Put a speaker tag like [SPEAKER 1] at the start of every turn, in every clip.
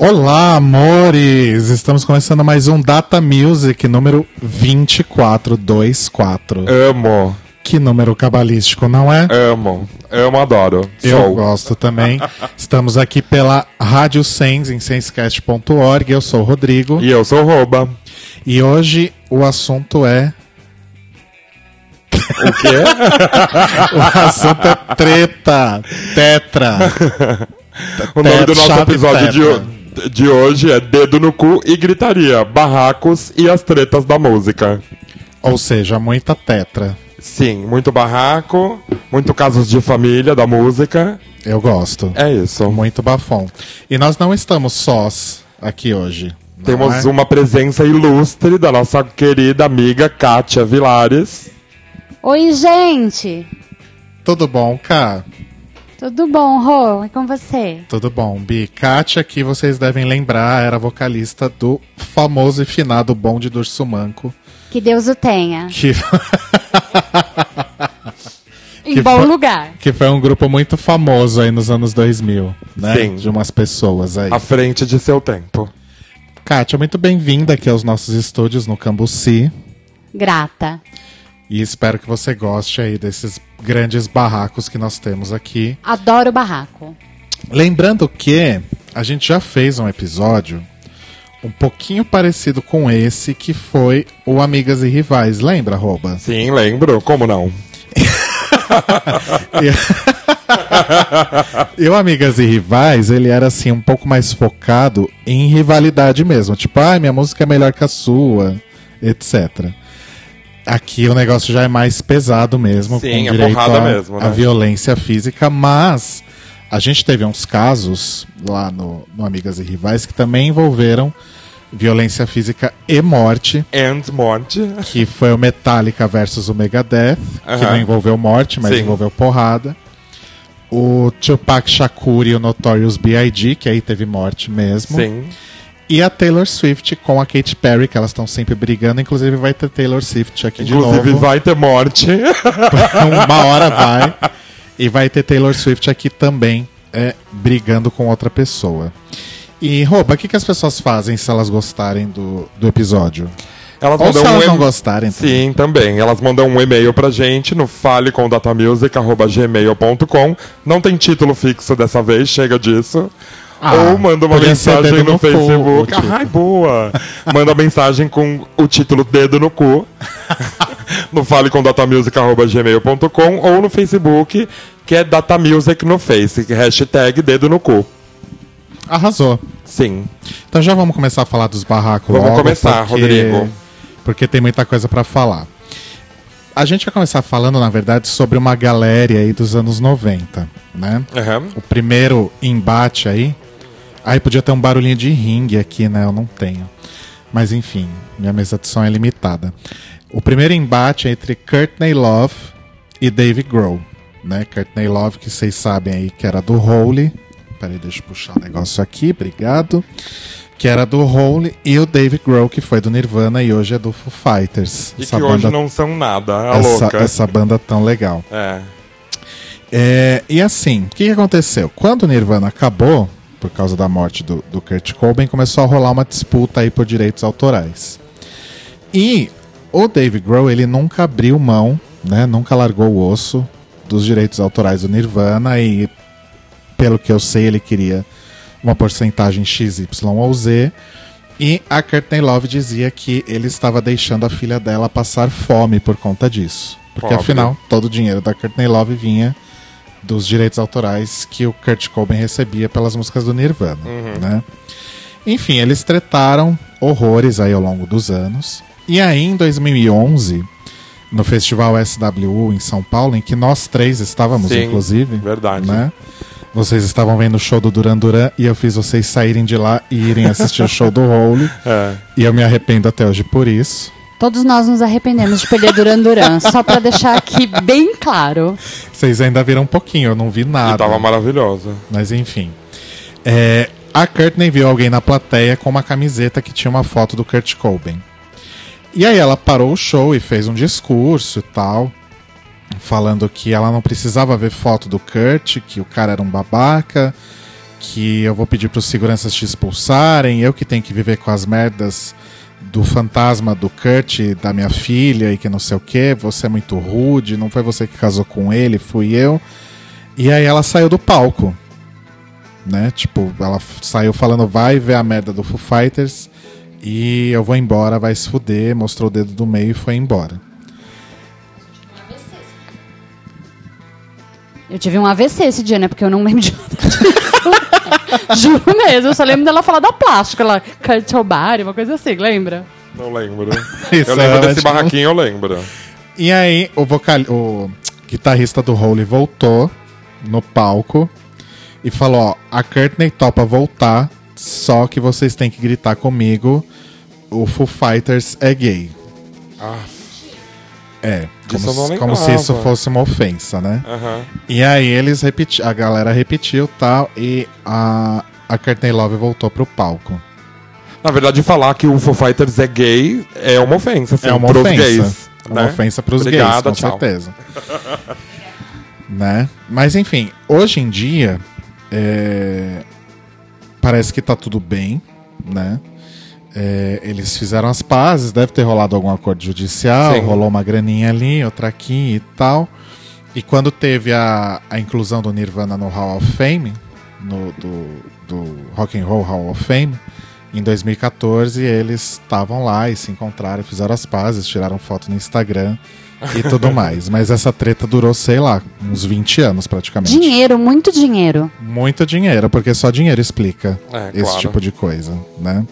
[SPEAKER 1] Olá, amores! Estamos começando mais um Data Music número 2424.
[SPEAKER 2] Amo,
[SPEAKER 1] Que número cabalístico, não é?
[SPEAKER 2] amo, amo, adoro.
[SPEAKER 1] Eu
[SPEAKER 2] Sou.
[SPEAKER 1] gosto também. Estamos aqui pela Rádio Sens em sensecast.org. Eu sou o Rodrigo
[SPEAKER 2] E eu sou Rouba.
[SPEAKER 1] e hoje o assunto é.
[SPEAKER 2] O quê?
[SPEAKER 1] O assunto é treta, tetra.
[SPEAKER 2] o nome do nosso episódio de,
[SPEAKER 1] tetra.
[SPEAKER 2] De hoje é Dedo no Cu e Gritaria, Barracos e as Tretas da Música.
[SPEAKER 1] Ou seja, muita tetra.
[SPEAKER 2] Sim, muito barraco, muito casos de família da música.
[SPEAKER 1] Eu gosto.
[SPEAKER 2] É isso.
[SPEAKER 1] Muito bafom. E nós não estamos sós aqui hoje.
[SPEAKER 2] Temos
[SPEAKER 1] é?
[SPEAKER 2] uma presença ilustre da nossa querida amiga Kátia Vilares.
[SPEAKER 3] Oi, gente!
[SPEAKER 1] Tudo bom, Cá?
[SPEAKER 3] Tudo bom, Rô? E com você?
[SPEAKER 1] Tudo bom, Bi. Kátia, que vocês devem lembrar, era vocalista do famoso e finado Bonde do Urso Manco.
[SPEAKER 3] Que Deus o tenha.
[SPEAKER 1] Que,
[SPEAKER 3] Em bom
[SPEAKER 1] foi-
[SPEAKER 3] lugar.
[SPEAKER 1] que foi um grupo muito famoso aí nos anos 2000, né?
[SPEAKER 2] Sim.
[SPEAKER 1] De umas pessoas aí.
[SPEAKER 2] À frente de seu tempo.
[SPEAKER 1] Kátia, muito bem-vinda aqui aos nossos estúdios no Cambuci.
[SPEAKER 3] Grata.
[SPEAKER 1] E espero que você goste aí desses grandes barracos que nós temos aqui.
[SPEAKER 3] Adoro barraco.
[SPEAKER 1] Lembrando que a gente já fez um episódio um pouquinho parecido com esse, que foi o Amigas e Rivais. Lembra, Roba?
[SPEAKER 2] Sim, lembro. Como não?
[SPEAKER 1] E o Amigas e Rivais, ele era assim, um pouco mais focado em rivalidade mesmo. Tipo, ah, minha música é melhor que a sua, etc. Aqui o negócio já é mais pesado mesmo,
[SPEAKER 2] Sim,
[SPEAKER 1] com
[SPEAKER 2] é
[SPEAKER 1] direito
[SPEAKER 2] porrada
[SPEAKER 1] à,
[SPEAKER 2] mesmo, né?
[SPEAKER 1] à violência física, mas a gente teve uns casos lá no, no Amigas e Rivais que também envolveram violência física e morte,
[SPEAKER 2] And morte.
[SPEAKER 1] que foi o Metallica versus o Megadeth, que
[SPEAKER 2] Aham.
[SPEAKER 1] não envolveu morte, mas
[SPEAKER 2] Sim.
[SPEAKER 1] envolveu porrada. O Tupac Shakur e o Notorious B.I.G., que aí teve morte mesmo.
[SPEAKER 2] Sim.
[SPEAKER 1] E a Taylor Swift com a Katy Perry, que elas estão sempre brigando. Inclusive vai ter Taylor Swift aqui
[SPEAKER 2] Inclusive
[SPEAKER 1] de novo.
[SPEAKER 2] vai ter morte.
[SPEAKER 1] Uma hora vai. E vai ter Taylor Swift aqui também, é, brigando com outra pessoa. E, Rouba, o que, que as pessoas fazem se elas gostarem do, do episódio?
[SPEAKER 2] Elas
[SPEAKER 1] Ou se
[SPEAKER 2] mandam
[SPEAKER 1] elas
[SPEAKER 2] um
[SPEAKER 1] não gostarem.
[SPEAKER 2] Sim, também. Elas mandam um e-mail pra gente no falecomdatamusic.gmail.com. Não tem título fixo dessa vez, chega disso.
[SPEAKER 1] Ah,
[SPEAKER 2] Ou manda uma mensagem no,
[SPEAKER 1] no cu,
[SPEAKER 2] Facebook.
[SPEAKER 1] título.
[SPEAKER 2] Ai, boa! manda mensagem com o título Dedo no Cu. no falecomdatamusic.gmail.com ou no Facebook, que é Datamusic no Face, hashtag Dedo no Cu.
[SPEAKER 1] Arrasou.
[SPEAKER 2] Sim.
[SPEAKER 1] Então já vamos começar a falar dos barracos
[SPEAKER 2] Vamos
[SPEAKER 1] logo,
[SPEAKER 2] começar,
[SPEAKER 1] porque-
[SPEAKER 2] Rodrigo.
[SPEAKER 1] Porque tem muita coisa pra falar. A gente vai começar falando, na verdade, sobre uma galera aí dos anos 90, né?
[SPEAKER 2] Aham.
[SPEAKER 1] O primeiro embate aí. Aí podia ter um barulhinho de ringue aqui, né? Eu não tenho. Mas enfim, minha mesa de som é limitada. O primeiro embate é entre Courtney Love e Dave Grohl, né? Courtney Love, que vocês sabem aí que era do Holy. Peraí, deixa eu puxar o negócio aqui, obrigado. Que era do Holy e o Dave Grohl, que foi do Nirvana e hoje é do Foo Fighters.
[SPEAKER 2] E que hoje não são nada, a
[SPEAKER 1] essa,
[SPEAKER 2] louca.
[SPEAKER 1] essa banda tão legal.
[SPEAKER 2] É.
[SPEAKER 1] É, e assim, o que aconteceu? Quando o Nirvana acabou, por causa da morte do, do Kurt Cobain, começou a rolar uma disputa aí por direitos autorais. E o Dave Grohl, ele nunca abriu mão, né, nunca largou o osso dos direitos autorais do Nirvana e, pelo que eu sei, ele queria uma porcentagem XY ou Z. E a Courtney Love dizia que ele estava deixando a filha dela passar fome por conta disso. Porque
[SPEAKER 2] Pobre.
[SPEAKER 1] afinal, todo o dinheiro da Courtney Love vinha dos direitos autorais que o Kurt Cobain recebia pelas músicas do Nirvana, né? Enfim, eles tretaram horrores aí ao longo dos anos. E aí, em 2011, no Festival SWU em São Paulo, em que nós três estávamos,
[SPEAKER 2] Sim,
[SPEAKER 1] inclusive,
[SPEAKER 2] verdade.
[SPEAKER 1] né? Vocês estavam vendo o show do Duran Duran e eu fiz vocês saírem de lá e irem assistir o show do Hole.
[SPEAKER 2] É.
[SPEAKER 1] E eu me arrependo até hoje por isso.
[SPEAKER 3] Todos nós nos arrependemos de perder Duran Duran, só pra deixar aqui bem claro.
[SPEAKER 1] Vocês ainda viram um pouquinho, eu não vi
[SPEAKER 2] E
[SPEAKER 1] nada.
[SPEAKER 2] tava maravilhosa.
[SPEAKER 1] Mas enfim. É, a Courtney viu alguém na plateia com uma camiseta que tinha uma foto do Kurt Cobain. E aí ela parou o show e fez um discurso e tal, falando que ela não precisava ver foto do Kurt, que o cara era um babaca, que eu vou pedir para os seguranças te expulsarem, eu que tenho que viver com as merdas do fantasma do Kurt, da minha filha e que não sei o que, você é muito rude, não foi você que casou com ele, fui eu. E aí ela saiu do palco. Né? Tipo, ela saiu falando, vai ver a merda do Foo Fighters e eu vou embora, vai se fuder, mostrou o dedo do meio e foi embora.
[SPEAKER 3] Eu tive um AVC esse dia, né? Porque eu não lembro de nada. Juro mesmo, eu só lembro dela falar da plástica lá, Kurt Cobain, uma coisa assim, lembra?
[SPEAKER 2] Não lembro.
[SPEAKER 1] Isso,
[SPEAKER 2] eu lembro
[SPEAKER 1] ela,
[SPEAKER 2] desse barraquinho, eu lembro.
[SPEAKER 1] E aí o vocal, o guitarrista do Hole voltou no palco e falou, ó, a Courtney topa voltar, só que vocês têm que gritar comigo, o Foo Fighters é gay.
[SPEAKER 2] Ah,
[SPEAKER 1] É, como, se- como se isso fosse uma ofensa, né?
[SPEAKER 2] aham.
[SPEAKER 1] E aí eles repeti a galera repetiu tal e a, a Courtney Love voltou pro palco.
[SPEAKER 2] Na verdade, falar que o Foo Fighters é gay é uma ofensa, assim,
[SPEAKER 1] é uma
[SPEAKER 2] pros
[SPEAKER 1] ofensa.
[SPEAKER 2] gays.
[SPEAKER 1] É uma
[SPEAKER 2] né?
[SPEAKER 1] ofensa pros
[SPEAKER 2] Obrigada,
[SPEAKER 1] gays, com
[SPEAKER 2] tchau.
[SPEAKER 1] certeza. né? Mas enfim, hoje em dia é, parece que tá tudo bem, né? É, eles fizeram as pazes, deve ter rolado algum acordo judicial,
[SPEAKER 2] Sim.
[SPEAKER 1] rolou uma graninha ali, outra aqui e tal. E quando teve a, a inclusão do Nirvana no Hall of Fame, no, do, do Rock and Roll Hall of Fame, em 2014 eles estavam lá e se encontraram, fizeram as pazes, tiraram foto no Instagram e tudo mais. Mas essa treta durou, sei lá, uns 20 anos praticamente.
[SPEAKER 3] Dinheiro, muito dinheiro.
[SPEAKER 1] Muito dinheiro, porque só dinheiro explica
[SPEAKER 2] É,
[SPEAKER 1] esse
[SPEAKER 2] claro.
[SPEAKER 1] tipo de coisa, né?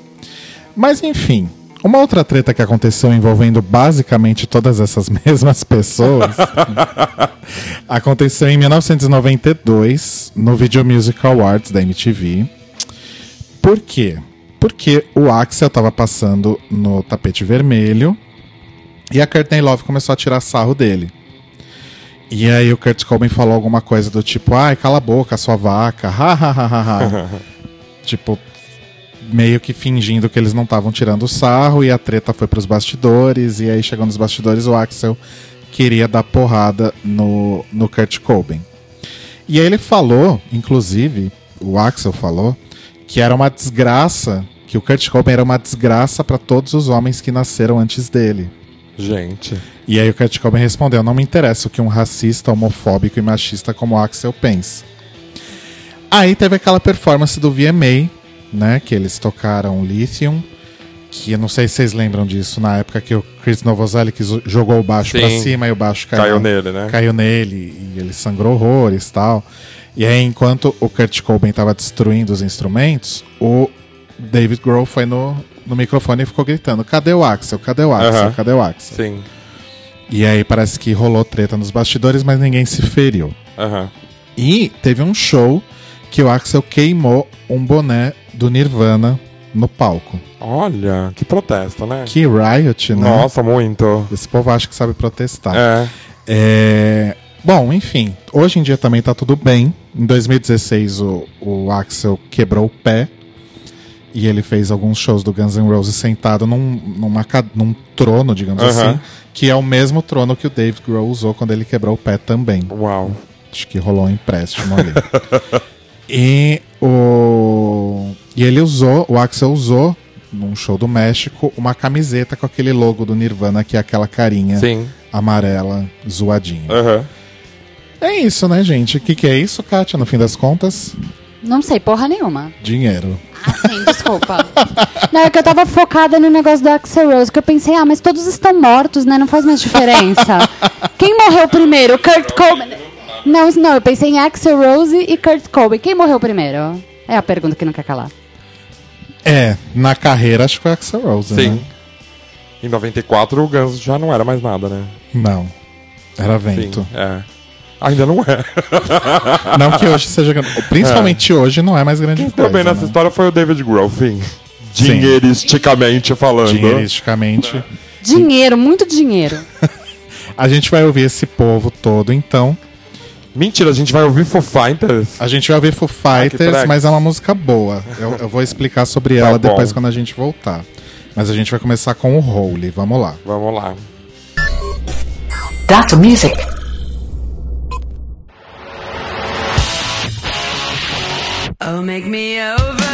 [SPEAKER 1] Mas enfim, uma outra treta que aconteceu envolvendo basicamente todas essas mesmas pessoas aconteceu em 1992 no Video Music Awards da MTV. Por quê? Porque o Axel tava passando no tapete vermelho e a Courtney Love começou a tirar sarro dele. E aí o Kurt Cobain falou alguma coisa do tipo, ai, cala a boca, sua vaca, ha, ha, ha, ha, ha. tipo, meio que fingindo que eles não estavam tirando sarro e a treta foi pros bastidores e aí chegou nos bastidores o Axel queria dar porrada no, no Kurt Cobain. E aí ele falou, inclusive, o Axel falou, que era uma desgraça, que o Kurt Cobain era uma desgraça para todos os homens que nasceram antes dele.
[SPEAKER 2] Gente.
[SPEAKER 1] E aí o Kurt Cobain respondeu: Não me interessa o que um racista, homofóbico e machista como o Axel pensa. Aí teve aquela performance do VMA, né? Que eles tocaram Lithium. Que eu não sei se vocês lembram disso, na época que o Chris Novoselic jogou o baixo
[SPEAKER 2] Sim.
[SPEAKER 1] pra cima e o baixo caiu,
[SPEAKER 2] Caiu nele, né?
[SPEAKER 1] caiu nele e ele sangrou horrores e tal. E aí, enquanto o Kurt Cobain tava destruindo os instrumentos, o David Grohl foi no, no microfone e ficou gritando: Cadê o Axel? Cadê o Axel?
[SPEAKER 2] Aham.
[SPEAKER 1] Cadê o Axel?
[SPEAKER 2] Sim.
[SPEAKER 1] E aí parece que rolou treta nos bastidores, mas ninguém se feriu.
[SPEAKER 2] Aham.
[SPEAKER 1] E teve um show que o Axel queimou um boné do Nirvana no palco.
[SPEAKER 2] Olha, que protesto, né?
[SPEAKER 1] Que riot, né?
[SPEAKER 2] Nossa, muito.
[SPEAKER 1] Esse povo acha que sabe protestar.
[SPEAKER 2] É.
[SPEAKER 1] É, Bom, enfim, hoje em dia também tá tudo bem. Em 2016 o, o Axel quebrou o pé e ele fez alguns shows do Guns N' Roses sentado num, numa num trono, digamos
[SPEAKER 2] Aham.
[SPEAKER 1] assim, que é o mesmo trono que o Dave Grohl usou quando ele quebrou o pé também.
[SPEAKER 2] Uau.
[SPEAKER 1] Acho que rolou um empréstimo ali. e o e ele usou, o Axel usou num show do México uma camiseta com aquele logo do Nirvana que é aquela carinha
[SPEAKER 2] Sim.
[SPEAKER 1] amarela zoadinha.
[SPEAKER 2] Aham.
[SPEAKER 1] É isso, né, gente? O que, que é isso, Kátia, no fim das contas?
[SPEAKER 3] Não sei porra nenhuma.
[SPEAKER 1] Dinheiro.
[SPEAKER 3] Ah, sim, desculpa. Não, é que eu tava focada no negócio do Axel Rose, que eu pensei, ah, mas todos estão mortos, né? Não faz mais diferença. Quem morreu primeiro? Kurt Cobain? Não, não, eu pensei em Axel Rose e Kurt Cobain. Quem morreu primeiro? É a pergunta que não quer calar.
[SPEAKER 1] É, na carreira acho que foi Axel Rose,
[SPEAKER 2] Sim.
[SPEAKER 1] né?
[SPEAKER 2] Em 94 o Guns já não era mais nada, né?
[SPEAKER 1] Não. Era
[SPEAKER 2] Sim.
[SPEAKER 1] vento.
[SPEAKER 2] É. Ainda não é.
[SPEAKER 1] Não que hoje seja grande. Principalmente hoje não é mais grande
[SPEAKER 2] Quem
[SPEAKER 1] coisa.
[SPEAKER 2] também nessa
[SPEAKER 1] né?
[SPEAKER 2] história foi o David Grohl.
[SPEAKER 1] Sim.
[SPEAKER 2] Dinheiristicamente falando.
[SPEAKER 1] Dinheiristicamente.
[SPEAKER 3] Dinheiro, muito dinheiro.
[SPEAKER 1] A gente vai ouvir esse povo todo, então.
[SPEAKER 2] Mentira, a gente vai ouvir Foo Fighters.
[SPEAKER 1] A gente vai ouvir Foo Fighters, mas é uma música boa. Eu, eu vou explicar sobre
[SPEAKER 2] Tá
[SPEAKER 1] ela
[SPEAKER 2] bom.
[SPEAKER 1] depois quando a gente voltar. Mas a gente vai começar com o Holy. Vamos lá.
[SPEAKER 2] Vamos lá.
[SPEAKER 4] Dr. Music.
[SPEAKER 5] Oh, make me over.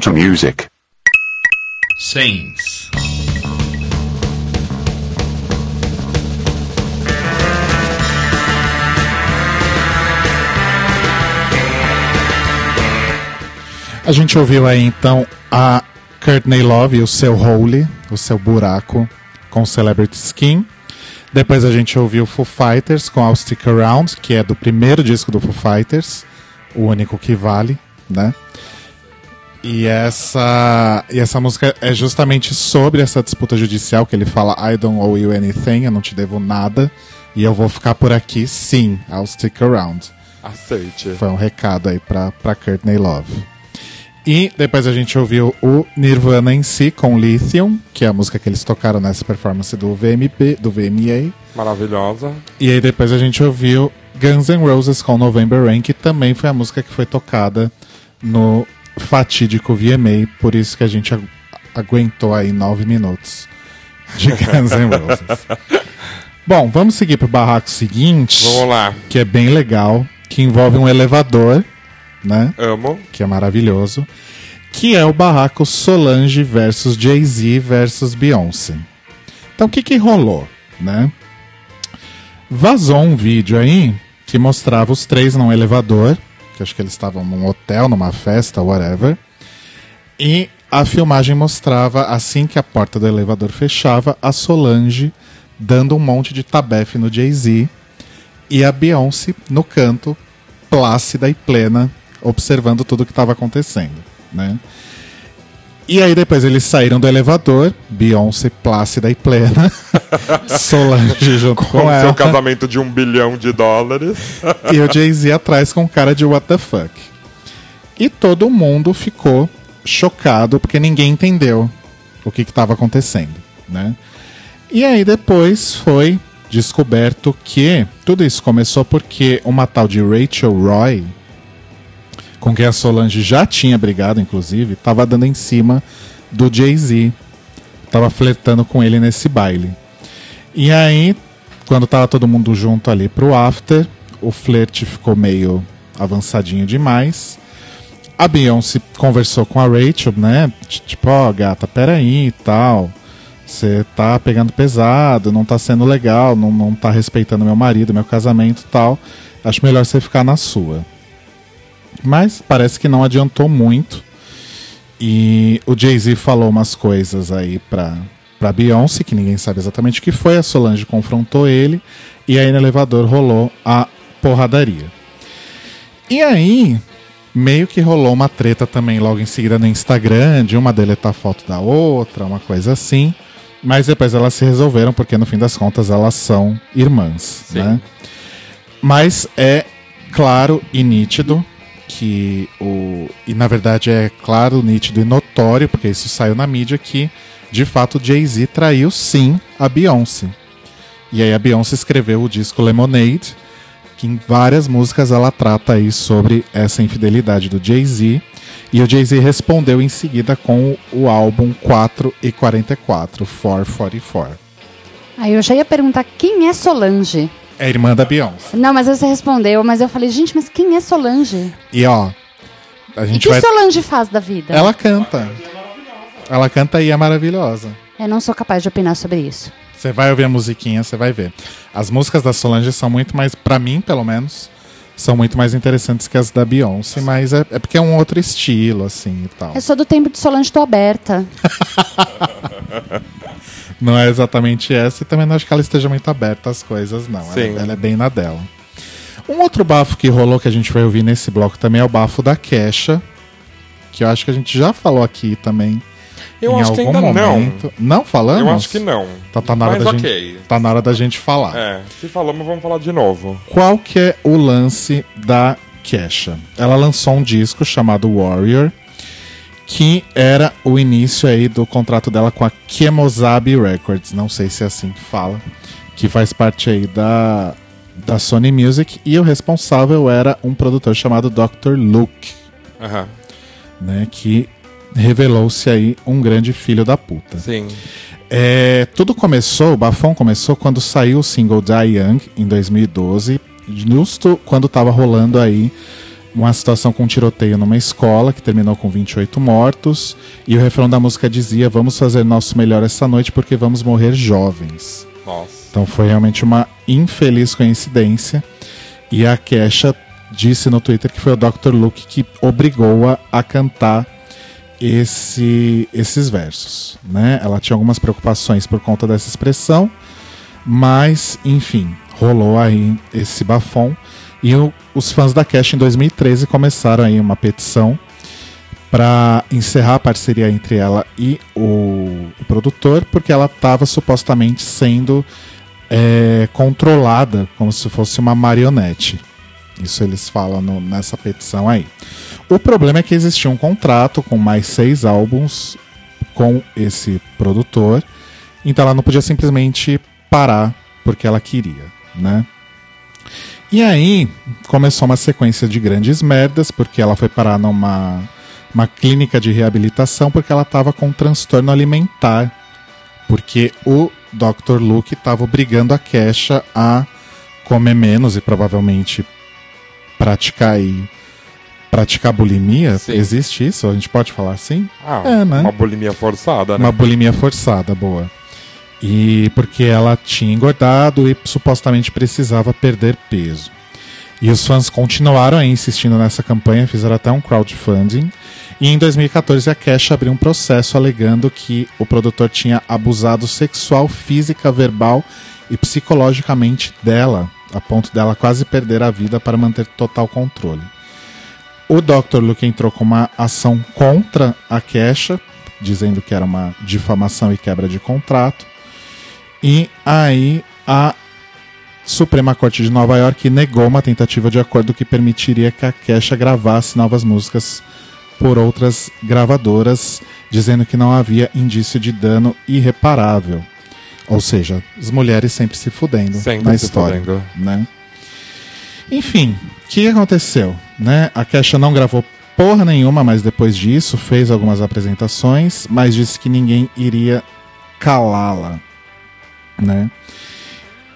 [SPEAKER 6] Tata Music.
[SPEAKER 7] Saints.
[SPEAKER 1] A gente ouviu aí então a Courtney Love e o seu Holy, o seu buraco com Celebrity Skin. Depois a gente ouviu Foo Fighters com I'll Stick Around, que é do primeiro disco do Foo Fighters, o único que vale, né? E essa, e essa música é justamente sobre essa disputa judicial que ele fala I don't owe you anything, eu não te devo nada, e eu vou ficar por aqui sim, I'll stick around.
[SPEAKER 2] Aceite.
[SPEAKER 1] Foi um recado aí pra, pra Courtney Love. E depois a gente ouviu o Nirvana em si com Lithium, que é a música que eles tocaram nessa performance do VMP, do VMA.
[SPEAKER 2] Maravilhosa.
[SPEAKER 1] E aí depois a gente ouviu Guns N' Roses com November Rain, que também foi a música que foi tocada no fatídico VMA, por isso que a gente agu- aguentou aí nove minutos de Guns N' Roses. Bom, vamos seguir pro barraco seguinte,
[SPEAKER 2] Vamos lá.
[SPEAKER 1] que é bem legal, que envolve um elevador, né?
[SPEAKER 2] Amo.
[SPEAKER 1] que é maravilhoso, que é o barraco Solange versus Jay-Z versus Beyoncé. Então o que que rolou, né? Vazou um vídeo aí que mostrava os três num elevador, que acho que eles estavam num hotel, numa festa, whatever. E a filmagem mostrava, assim que a porta do elevador fechava, a Solange dando um monte de tabefe no Jay-Z e a Beyoncé no canto, plácida e plena, observando tudo que estava acontecendo, né? E aí depois eles saíram do elevador, Beyoncé plácida e plena, Solange junto com,
[SPEAKER 2] Com seu
[SPEAKER 1] ela,
[SPEAKER 2] casamento de um bilhão de dólares.
[SPEAKER 1] e o Jay-Z atrás com cara de what the fuck. E todo mundo ficou chocado porque ninguém entendeu o que estava acontecendo, né? E aí depois foi descoberto que tudo isso começou porque uma tal de Rachel Roy, com quem a Solange já tinha brigado, inclusive, estava dando em cima do Jay-Z. Tava flertando com ele nesse baile. E aí, quando tava todo mundo junto ali pro after, o flerte ficou meio avançadinho demais. A Beyoncé conversou com a Rachel, né? Tipo, ó, gata, peraí e tal. Você tá pegando pesado, não tá sendo legal, não, não tá respeitando meu marido, meu casamento e tal. Acho melhor você ficar na sua. Mas parece que não adiantou muito. E o Jay-Z falou umas coisas aí pra, pra Beyoncé, que ninguém sabe exatamente o que foi. A Solange confrontou ele. E aí no elevador rolou a porradaria. E aí, meio que rolou uma treta também logo em seguida no Instagram, de uma deletar foto da outra, uma coisa assim. Mas depois elas se resolveram, porque no fim das contas elas são irmãs,
[SPEAKER 2] Sim.
[SPEAKER 1] né? Mas é claro e nítido que o. E na verdade é claro, nítido e notório, porque isso saiu na mídia, que de fato Jay-Z traiu sim a Beyoncé. E aí a Beyoncé escreveu o disco Lemonade, que em várias músicas ela trata aí sobre essa infidelidade do Jay-Z. E o Jay-Z respondeu em seguida com o álbum 4 e 44, 444.
[SPEAKER 3] Aí eu já ia perguntar quem é Solange.
[SPEAKER 1] É irmã da Beyoncé.
[SPEAKER 3] Não, mas você respondeu, mas eu falei, gente, mas quem é Solange?
[SPEAKER 1] E ó, a
[SPEAKER 3] E
[SPEAKER 1] gente
[SPEAKER 3] que
[SPEAKER 1] vai.
[SPEAKER 3] Solange faz da vida?
[SPEAKER 1] Ela canta. Ela canta e é maravilhosa.
[SPEAKER 3] Eu não sou capaz de opinar sobre isso.
[SPEAKER 1] Você vai ouvir a musiquinha, você vai ver. As músicas da Solange são muito mais, pra mim pelo menos, são muito mais interessantes que as da Beyoncé, mas é, é porque é um outro estilo, assim e tal.
[SPEAKER 3] Eu sou do tempo de Solange, tô aberta.
[SPEAKER 1] Não é exatamente essa, e também não acho que ela esteja muito aberta às coisas, não. Ela,
[SPEAKER 2] Sim.
[SPEAKER 1] ela é bem na dela. Um outro bafo que rolou que a gente vai ouvir nesse bloco também é o bafo da Kesha, que eu acho que a gente já falou aqui também.
[SPEAKER 2] Eu
[SPEAKER 1] em
[SPEAKER 2] acho que
[SPEAKER 1] algum
[SPEAKER 2] ainda
[SPEAKER 1] momento. Não falamos?
[SPEAKER 2] não. Eu acho que não.
[SPEAKER 1] Tá, tá na hora
[SPEAKER 2] Mas
[SPEAKER 1] da
[SPEAKER 2] ok.
[SPEAKER 1] gente, tá na hora da gente falar.
[SPEAKER 2] É, se falamos, vamos falar de novo.
[SPEAKER 1] Qual que é o lance da Kesha? Ela lançou um disco chamado Warrior, que era o início aí do contrato dela com a Kemosabe Records, não sei se é assim que fala, que faz parte aí da, da Sony Music, e o responsável era um produtor chamado Dr. Luke,
[SPEAKER 2] Aham,
[SPEAKER 1] né, que revelou-se aí um grande filho da puta.
[SPEAKER 2] sim.
[SPEAKER 1] É, tudo começou, o bafão começou quando saiu o single Die Young em 2012, justo quando tava rolando aí uma situação com um tiroteio numa escola que terminou com 28 mortos. E o refrão da música dizia: Vamos fazer nosso melhor essa noite porque vamos morrer jovens.
[SPEAKER 2] Nossa.
[SPEAKER 1] Então foi realmente uma infeliz coincidência. E a Kesha disse no Twitter que foi o Dr. Luke que obrigou-a a cantar esse, esses versos. Né? Ela tinha algumas preocupações por conta dessa expressão, mas enfim, rolou aí esse bafom. E o- os fãs da Kesha em 2013 começaram aí uma petição para encerrar a parceria entre ela e o, o produtor, porque ela estava supostamente sendo é, controlada como se fosse uma marionete. Isso eles falam no- nessa petição aí. O problema é que existia um contrato com mais seis álbuns com esse produtor, então ela não podia simplesmente parar porque ela queria, né? E aí começou uma sequência de grandes merdas, porque ela foi parar numa uma clínica de reabilitação porque ela estava com um transtorno alimentar. Porque o Dr. Luke estava obrigando a Kesha a comer menos e provavelmente praticar aí praticar bulimia.
[SPEAKER 2] Sim.
[SPEAKER 1] Existe isso? A gente pode falar assim?
[SPEAKER 2] Ah,
[SPEAKER 1] É, né?
[SPEAKER 2] uma bulimia forçada, né?
[SPEAKER 1] Uma bulimia forçada, boa. E porque ela tinha engordado e supostamente precisava perder peso. E os fãs continuaram aí insistindo nessa campanha, fizeram até um crowdfunding. E em 2014 a Cash abriu um processo alegando que o produtor tinha abusado sexual, física, verbal e psicologicamente dela, a ponto dela quase perder a vida para manter total controle. O Dr. Luke entrou com uma ação contra a Kesha, dizendo que era uma difamação e quebra de contrato. E aí a Suprema Corte de Nova York negou uma tentativa de acordo que permitiria que a Kesha gravasse novas músicas por outras gravadoras, dizendo que não havia indício de dano irreparável. Ou seja, as mulheres sempre se fudendo
[SPEAKER 2] Sempre
[SPEAKER 1] na
[SPEAKER 2] se
[SPEAKER 1] história,
[SPEAKER 2] fudendo.
[SPEAKER 1] né? Enfim, o que aconteceu? Né? A Kesha não gravou porra nenhuma, mas depois disso fez algumas apresentações, mas disse que ninguém iria calá-la, né?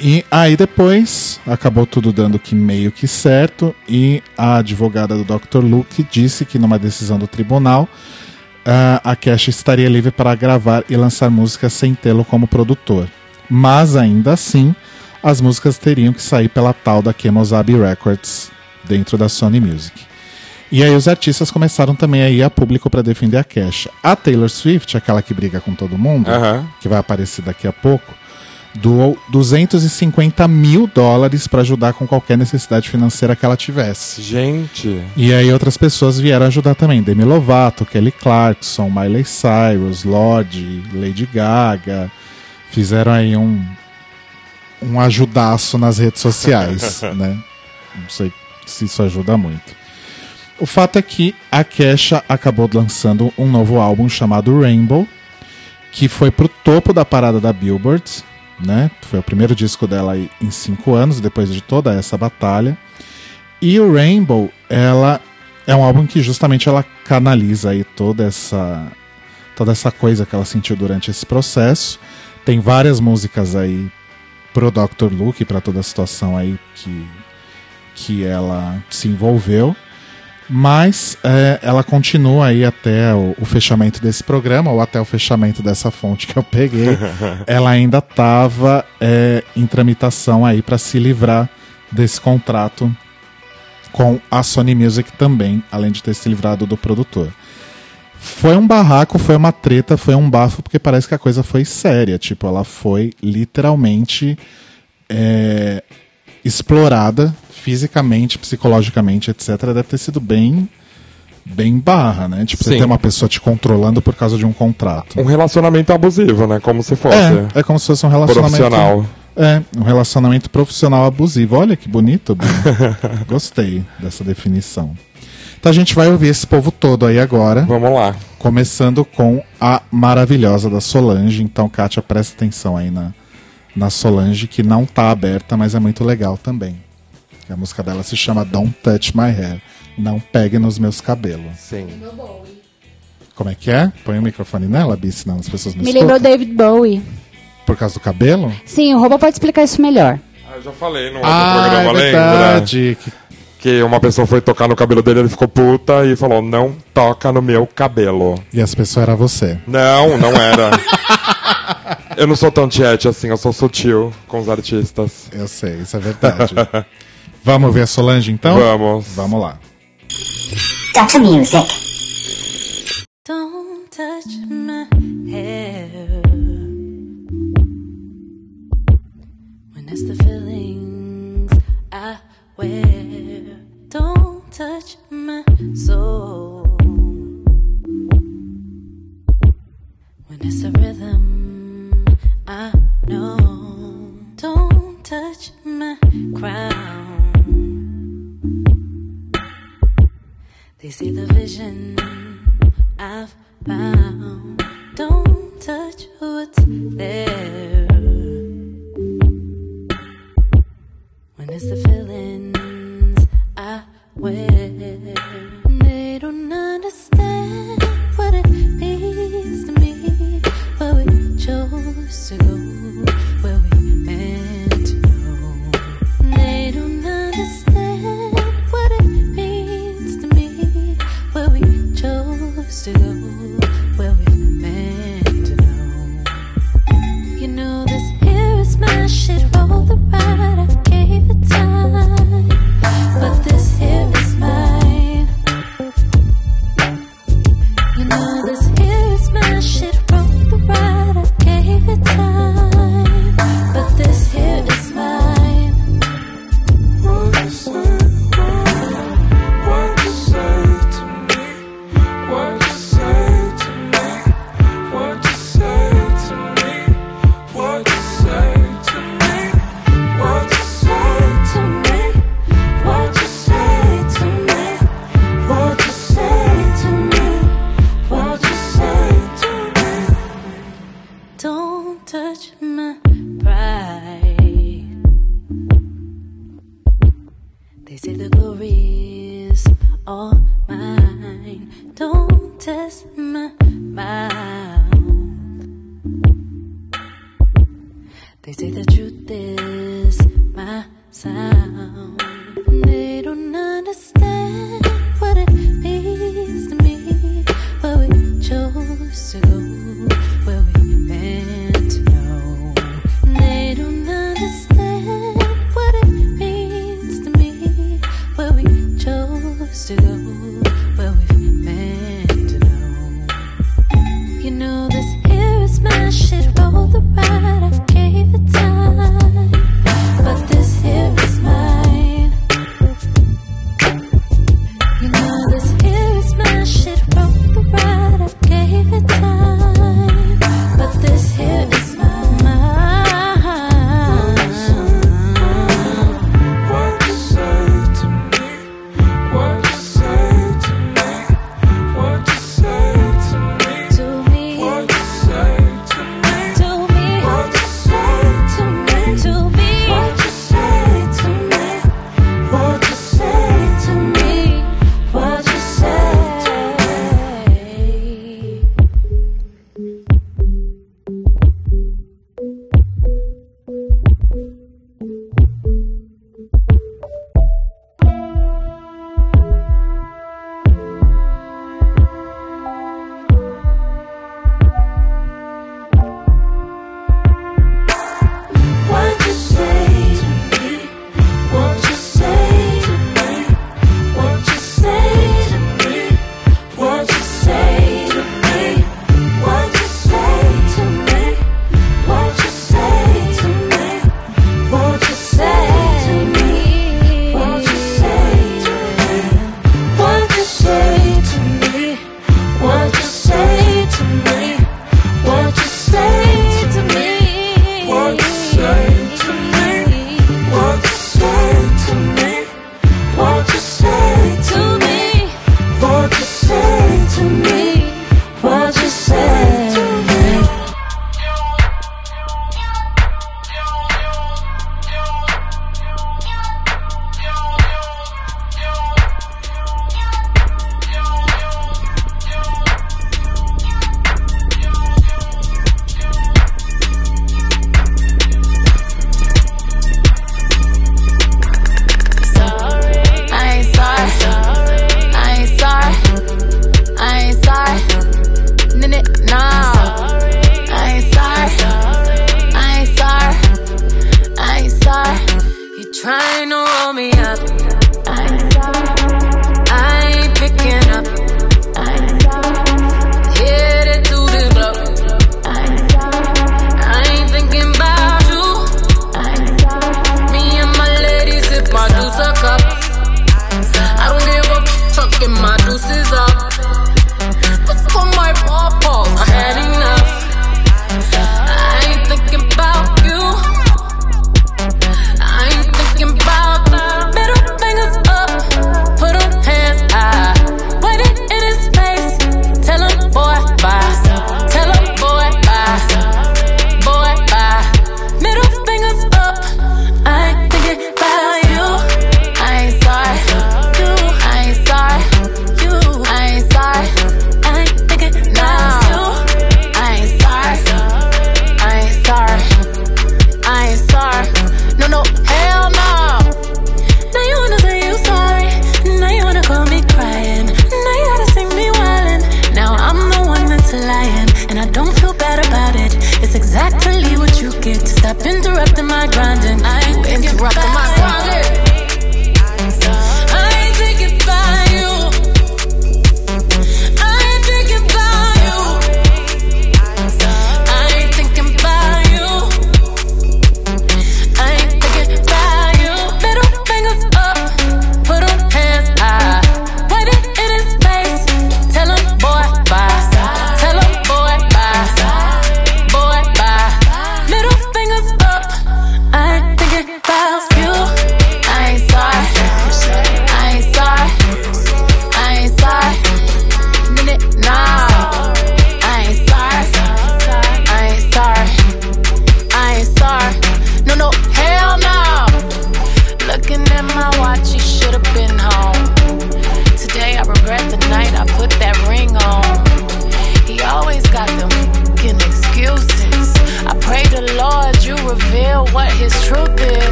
[SPEAKER 1] E aí depois acabou tudo dando que meio que certo e a advogada do Dr. Luke disse que numa decisão do tribunal ah, a Kesha estaria livre para gravar e lançar músicas sem tê-lo como produtor. Mas ainda assim, as músicas teriam que sair pela tal da Kemosabe Records dentro da Sony Music. E aí os artistas começaram também a ir a público para defender a Kesha. A Taylor Swift, aquela que briga com todo mundo, que vai aparecer daqui a pouco, doou 250 mil dólares para ajudar com qualquer necessidade financeira que ela tivesse.
[SPEAKER 2] Gente.
[SPEAKER 1] E aí outras pessoas vieram ajudar também. Demi Lovato, Kelly Clarkson, Miley Cyrus, Lorde, Lady Gaga. Fizeram aí um, um ajudaço nas redes sociais, né? Não sei se isso ajuda muito. O fato é que a Kesha acabou lançando um novo álbum chamado Rainbow, que foi pro topo da parada da Billboard, né? Foi o primeiro disco dela em cinco anos, depois de toda essa batalha. E o Rainbow, ela é um álbum que justamente ela canaliza aí toda essa toda essa coisa que ela sentiu durante esse processo. Tem várias músicas aí pro Dr. Luke, para toda a situação aí que que ela se envolveu. Mas é, ela continua aí até o, o fechamento desse programa, ou até o fechamento dessa fonte que eu peguei. ela ainda estava em tramitação aí para se livrar desse contrato com a Sony Music também, além de ter se livrado do produtor. Foi um barraco, foi uma treta, foi um bafo, porque parece que a coisa foi séria. Tipo, ela foi literalmente é, explorada fisicamente, psicologicamente, etc. Deve ter sido bem bem barra, né? Tipo, você
[SPEAKER 2] Sim.
[SPEAKER 1] ter uma pessoa te controlando por causa de um contrato.
[SPEAKER 2] Um relacionamento abusivo, né? Como se fosse
[SPEAKER 1] É, é como se fosse um relacionamento
[SPEAKER 2] profissional.
[SPEAKER 1] É, um relacionamento profissional abusivo. Olha que bonito. Gostei dessa definição. Então a gente vai ouvir esse povo todo aí agora,
[SPEAKER 2] Vamos lá.
[SPEAKER 1] começando com a maravilhosa da Solange. Então, Kátia, presta atenção aí na, na Solange, que não está aberta, mas é muito legal também. A música dela se chama Don't Touch My Hair. Não pegue nos meus cabelos.
[SPEAKER 2] Sim.
[SPEAKER 1] Como é que é? Põe o microfone nela, Bi, senão as pessoas não
[SPEAKER 3] Me
[SPEAKER 1] escutam.
[SPEAKER 3] lembrou David Bowie.
[SPEAKER 1] Por causa do cabelo?
[SPEAKER 3] Sim, o Robo pode explicar isso melhor.
[SPEAKER 2] Ah, eu já falei no outro
[SPEAKER 1] ah,
[SPEAKER 2] programa,
[SPEAKER 1] é
[SPEAKER 2] lembra?
[SPEAKER 1] Né? Que
[SPEAKER 2] uma pessoa foi tocar no cabelo dele, ele ficou puta e falou, não toca no meu cabelo.
[SPEAKER 1] E as pessoas era você.
[SPEAKER 2] Não, não era. eu não sou tão tiete assim, eu sou sutil com os artistas.
[SPEAKER 1] Eu sei, isso é verdade. Vamos ver a Solange então?
[SPEAKER 2] Vamos.
[SPEAKER 1] Vamos lá.
[SPEAKER 6] Dr. Music.
[SPEAKER 8] Don't touch my hair. When it's the feelings I wear. Don't touch my soul. It's a rhythm I know. Don't touch my crown. They see the vision I've found. Don't touch what's there. When it's the feelings I wear, they don't understand. chose to go where we meant to go. They don't understand what it means to me, where we chose to go, where we meant to go. You know this here is my shit, roll the ride, I gave it time.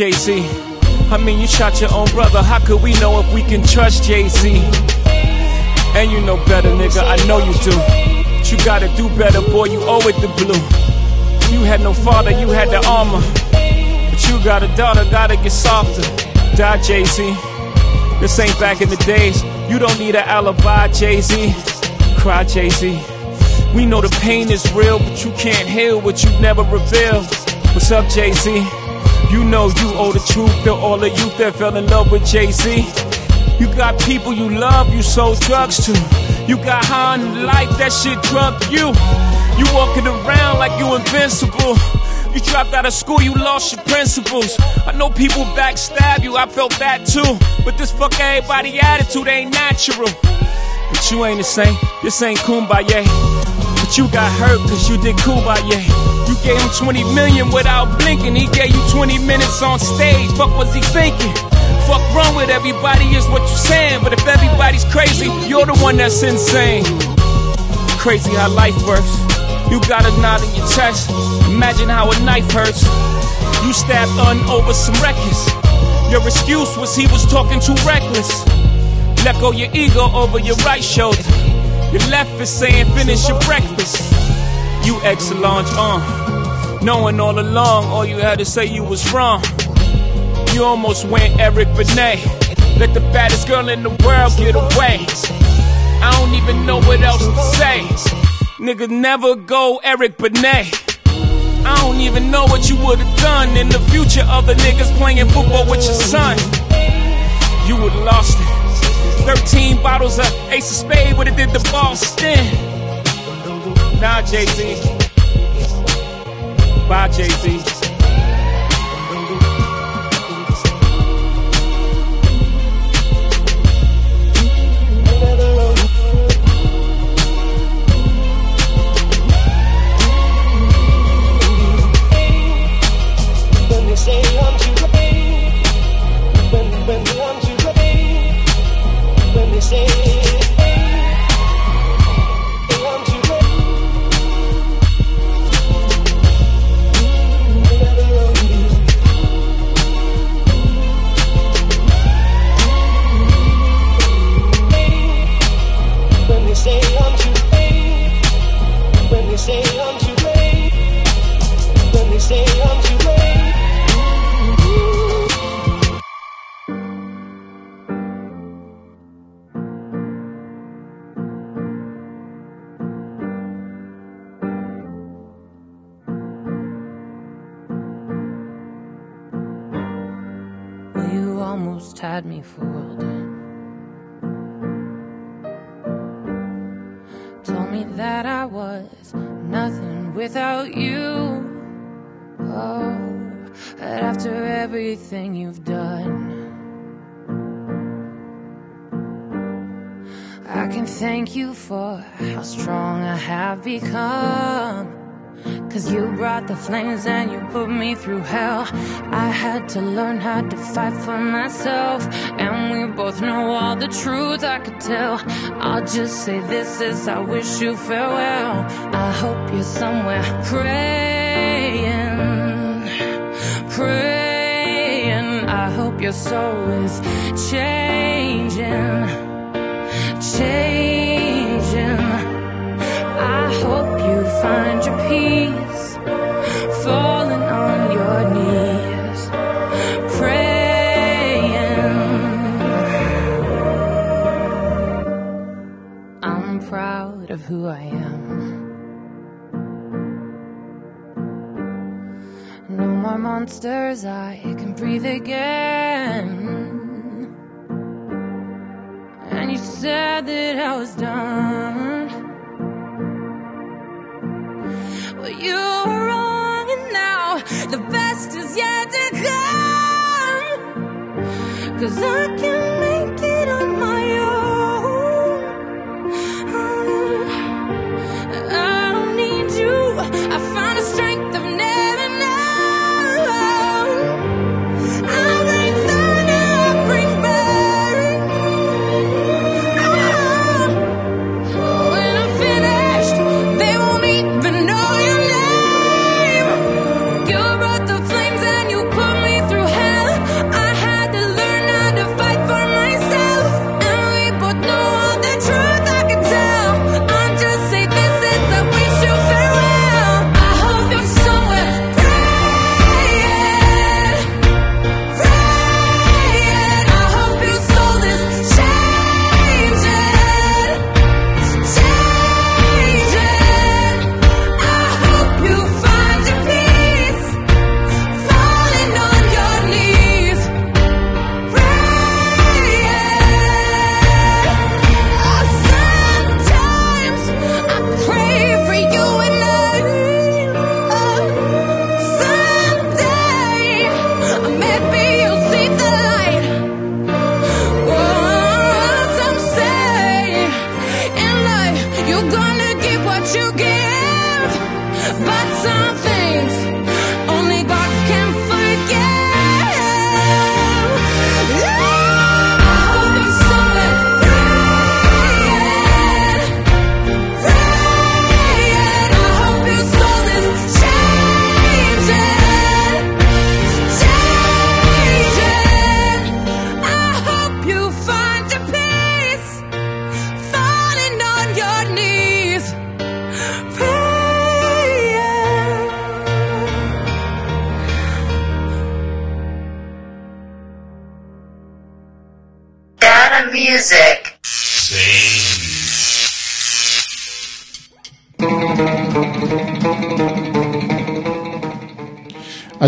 [SPEAKER 7] Jay Z. I mean, you shot your own brother. How could we know if we can trust Jay Z? And you know better, nigga. I know you do. But you gotta do better, boy. You owe it to blue. You had no father, you had the armor. But you got a daughter, gotta get softer. Die, Jay Z. This ain't back in the days. You don't need an alibi, Jay Z. Cry, Jay Z. We know the pain is real, but you can't heal what you never revealed. What's up, Jay Z? You know you owe the truth to all the youth that fell in love with Jay Z. You got people you love, you sold drugs to. You got high on life, that shit drugged you. You walking around like you invincible. You dropped out of school, you lost your principles. I know people backstab you, I felt that too. But this fuck everybody attitude ain't natural. But you ain't the same, this ain't kumbaya. But you got hurt cause you did kumbaya. Gave him 20 million without blinking. He gave you 20 minutes on stage. Fuck was he thinking? Fuck wrong with everybody is what you're saying. But if everybody's crazy, you're the one that's insane. Crazy how life works. You got a knot in your chest. Imagine how a knife hurts. You stabbed Un over some records. Your excuse was he was talking too reckless. Let go your ego over your right shoulder. Your left is saying finish your breakfast. You excellent, uh. Knowing all along, all you had to say you was wrong. You almost went Eric Benet. Let the baddest girl in the world get away. I don't even know what else to say. Nigga, never go Eric Benet. I don't even know what you would've done in the future. Other niggas playing football with your son. You would've lost it. 13 bottles of Ace of Spade would've did the Boston. Nah, Jay Z. Bye,
[SPEAKER 8] JC. Flames and you put me through hell. I had to learn how to fight for myself. And we both know all the truth I could tell. I'll just say this as I wish you farewell. I hope you're somewhere praying, praying. I hope your soul is changing, changing. I hope you find your peace, falling on your knees, praying. I'm proud of who I am. No more monsters, I can breathe again. And you said that I was done. Well, you the best is yet to come. Cause I can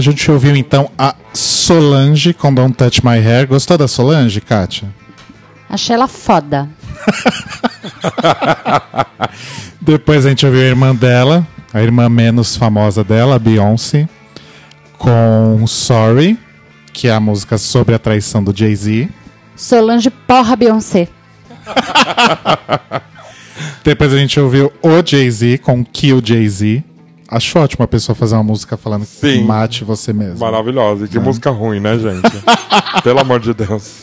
[SPEAKER 1] gente ouviu então a Solange com Don't Touch My Hair. Gostou da Solange, Kátia?
[SPEAKER 3] Achei ela foda.
[SPEAKER 1] Depois a gente ouviu a irmã dela, a irmã menos famosa dela, a Beyoncé, com Sorry, que é a música sobre a traição do Jay-Z.
[SPEAKER 3] Solange porra Beyoncé.
[SPEAKER 1] Depois a gente ouviu o Jay-Z com Kill Jay-Z. Acho ótimo a pessoa fazer uma música falando que
[SPEAKER 2] Sim.
[SPEAKER 1] mate você mesmo.
[SPEAKER 2] Maravilhosa. E que música ruim, né, gente? Pelo amor de Deus.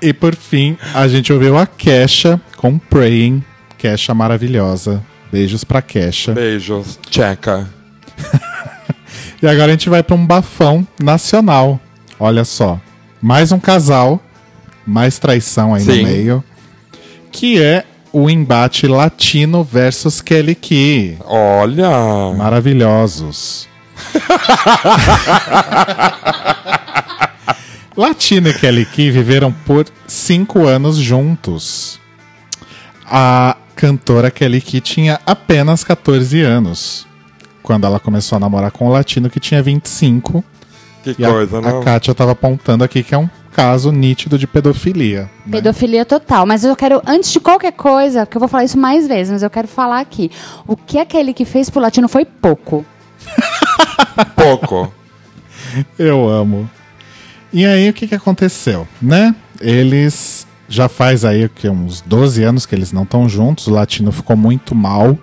[SPEAKER 1] E por fim, a gente ouviu a Kesha com Praying. Kesha maravilhosa. Beijos pra Kesha.
[SPEAKER 2] Beijos. Tcheca.
[SPEAKER 1] E agora a gente vai pra um bafão nacional. Olha só. Mais um casal. Mais traição aí
[SPEAKER 2] Sim.
[SPEAKER 1] no meio. Que é o embate latino versus Kelly Key.
[SPEAKER 2] Olha.
[SPEAKER 1] Maravilhosos. Latino e Kelly Key viveram por cinco anos juntos. A cantora Kelly Key tinha apenas 14 anos quando ela começou a namorar com o Latino, que tinha 25.
[SPEAKER 2] Que
[SPEAKER 1] E a-
[SPEAKER 2] coisa,
[SPEAKER 1] a,
[SPEAKER 2] não?
[SPEAKER 1] Kátia tava apontando aqui que é um caso nítido de pedofilia. né?
[SPEAKER 3] Pedofilia total. Mas eu quero, antes de qualquer coisa, que eu vou falar isso mais vezes, mas eu quero falar aqui. O que aquele que fez pro latino foi pouco.
[SPEAKER 2] Pouco.
[SPEAKER 1] Eu amo. E aí, o que, que aconteceu, né? Eles já faz aí que uns 12 anos que eles não estão juntos. O Latino ficou muito mal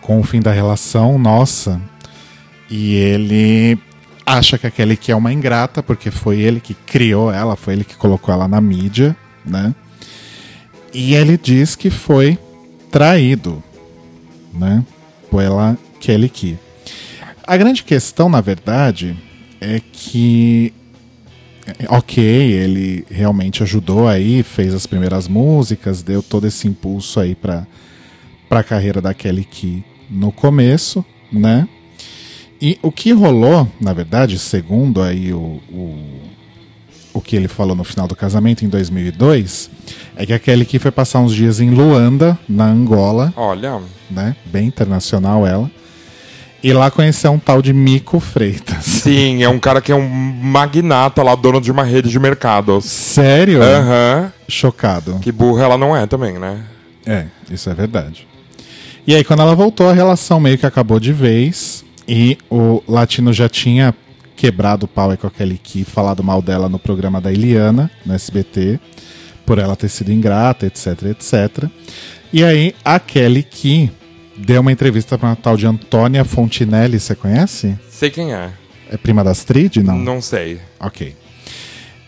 [SPEAKER 1] com o fim da relação, nossa. E ele acha que a Kelly que é uma ingrata, porque foi ele que criou ela, foi ele que colocou ela na mídia, né? E ele diz que foi traído, né? Pela Kelly Key. A grande questão, na verdade, é que ok, ele realmente ajudou aí, fez as primeiras músicas, deu todo esse impulso aí para para a carreira da Kelly Key no começo, né? E o que rolou, na verdade, segundo aí o, o, o que ele falou no final do casamento em 2002, é que a Kelly Key foi passar uns dias em Luanda, na Angola,
[SPEAKER 2] Olha,
[SPEAKER 1] né? Bem internacional ela. E lá conheceu um tal de Mico Freitas.
[SPEAKER 2] sim, é um cara que é um magnata lá, dono de uma rede de mercados.
[SPEAKER 1] Sério?
[SPEAKER 2] Aham.
[SPEAKER 1] Chocado.
[SPEAKER 2] Que burra ela não é também, né?
[SPEAKER 1] É, isso é verdade. E aí, quando ela voltou, a relação meio que acabou de vez. E o Latino já tinha quebrado o pau com a Kelly Key, falado mal dela no programa da Eliana, no SBT, por ela ter sido ingrata, etc, etc. E aí, a Kelly Key deu uma entrevista para uma tal de Antônia Fontinelli, você conhece?
[SPEAKER 2] Sei quem é.
[SPEAKER 1] É prima da Astrid? Não.
[SPEAKER 2] Não sei.
[SPEAKER 1] Ok.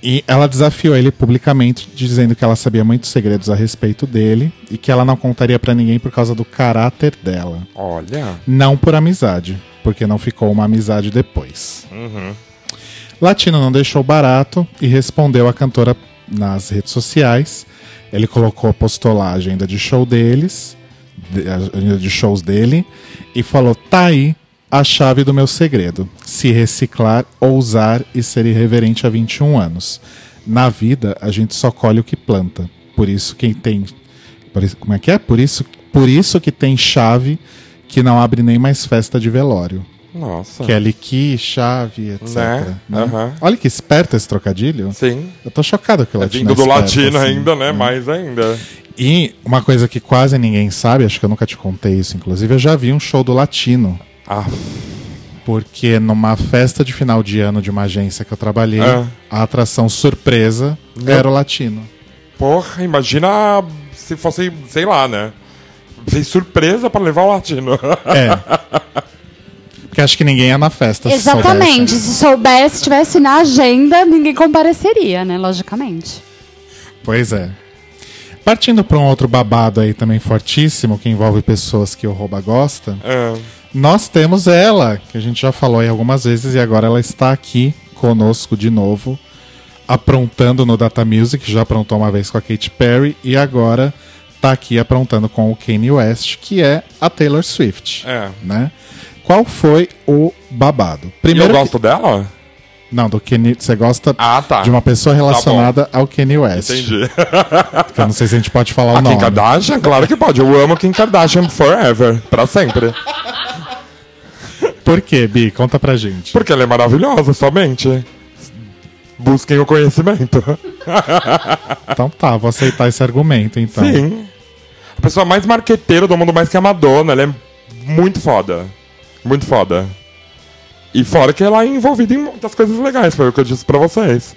[SPEAKER 1] E ela desafiou ele publicamente, dizendo que ela sabia muitos segredos a respeito dele e que ela não contaria pra ninguém por causa do caráter dela.
[SPEAKER 2] Olha.
[SPEAKER 1] Não por amizade, porque não ficou uma amizade depois. Latino não deixou barato e respondeu a cantora nas redes sociais. Ele colocou, postou lá a agenda de show deles, de- agenda de shows dele, e falou: tá aí a chave do meu segredo. Se reciclar, ousar e ser irreverente há 21 anos. Na vida, a gente só colhe o que planta. Por isso quem tem. isso- como é que é? Por isso, por isso que tem chave que não abre nem mais festa de velório.
[SPEAKER 2] Nossa.
[SPEAKER 1] Kelly Key, chave, etc.
[SPEAKER 2] Né?
[SPEAKER 1] né?
[SPEAKER 2] Aham.
[SPEAKER 1] Olha que esperto esse trocadilho.
[SPEAKER 2] Sim.
[SPEAKER 1] Eu tô chocado que o
[SPEAKER 2] É
[SPEAKER 1] latino
[SPEAKER 2] vindo do
[SPEAKER 1] esperto,
[SPEAKER 2] latino
[SPEAKER 1] assim.
[SPEAKER 2] ainda, né? Mais ainda.
[SPEAKER 1] E uma coisa que quase ninguém sabe, acho que eu nunca te contei isso, inclusive, eu já vi um show do latino.
[SPEAKER 2] Ah,
[SPEAKER 1] Porque numa festa de final de ano de uma agência que eu trabalhei,
[SPEAKER 2] Ah.
[SPEAKER 1] a atração surpresa
[SPEAKER 2] Meu-
[SPEAKER 1] era o latino.
[SPEAKER 2] porra, imagina se fosse, sei lá, né? Fez surpresa pra levar o latino.
[SPEAKER 1] É. Porque acho que ninguém ia na festa. se
[SPEAKER 3] Exatamente.
[SPEAKER 1] soubesse.
[SPEAKER 3] Se soubesse, se tivesse na agenda, ninguém compareceria, né? Logicamente.
[SPEAKER 1] Pois é. Partindo para um outro babado aí também fortíssimo, que envolve pessoas que o Rouba gosta,
[SPEAKER 2] É.
[SPEAKER 1] nós temos ela, que a gente já falou aí algumas vezes, e agora ela está aqui conosco de novo, aprontando no Data Music, já aprontou uma vez com a Katy Perry, e agora tá aqui aprontando com o Kanye West, que é a Taylor Swift.
[SPEAKER 2] É.
[SPEAKER 1] Né? Qual foi o babado?
[SPEAKER 2] E eu
[SPEAKER 1] Primeiro que-
[SPEAKER 2] gosto dela?
[SPEAKER 1] Não, do Kanye, você gosta
[SPEAKER 2] Ah, tá.
[SPEAKER 1] de uma pessoa relacionada ao Kanye West.
[SPEAKER 2] Entendi.
[SPEAKER 1] Eu não sei se a gente pode falar o
[SPEAKER 2] A Kim
[SPEAKER 1] nome.
[SPEAKER 2] Kardashian? Claro que pode. Eu amo Kim Kardashian forever. Pra sempre.
[SPEAKER 1] Por quê, Bi? Conta pra gente.
[SPEAKER 2] Porque ela é maravilhosa, somente. Busquem o conhecimento.
[SPEAKER 1] Então tá, vou aceitar esse argumento, então.
[SPEAKER 2] Sim. A pessoa mais marqueteira do mundo, mais que a Madonna. Ela é muito foda. Muito foda. E fora que ela é envolvida em muitas coisas legais, foi o que eu disse pra vocês.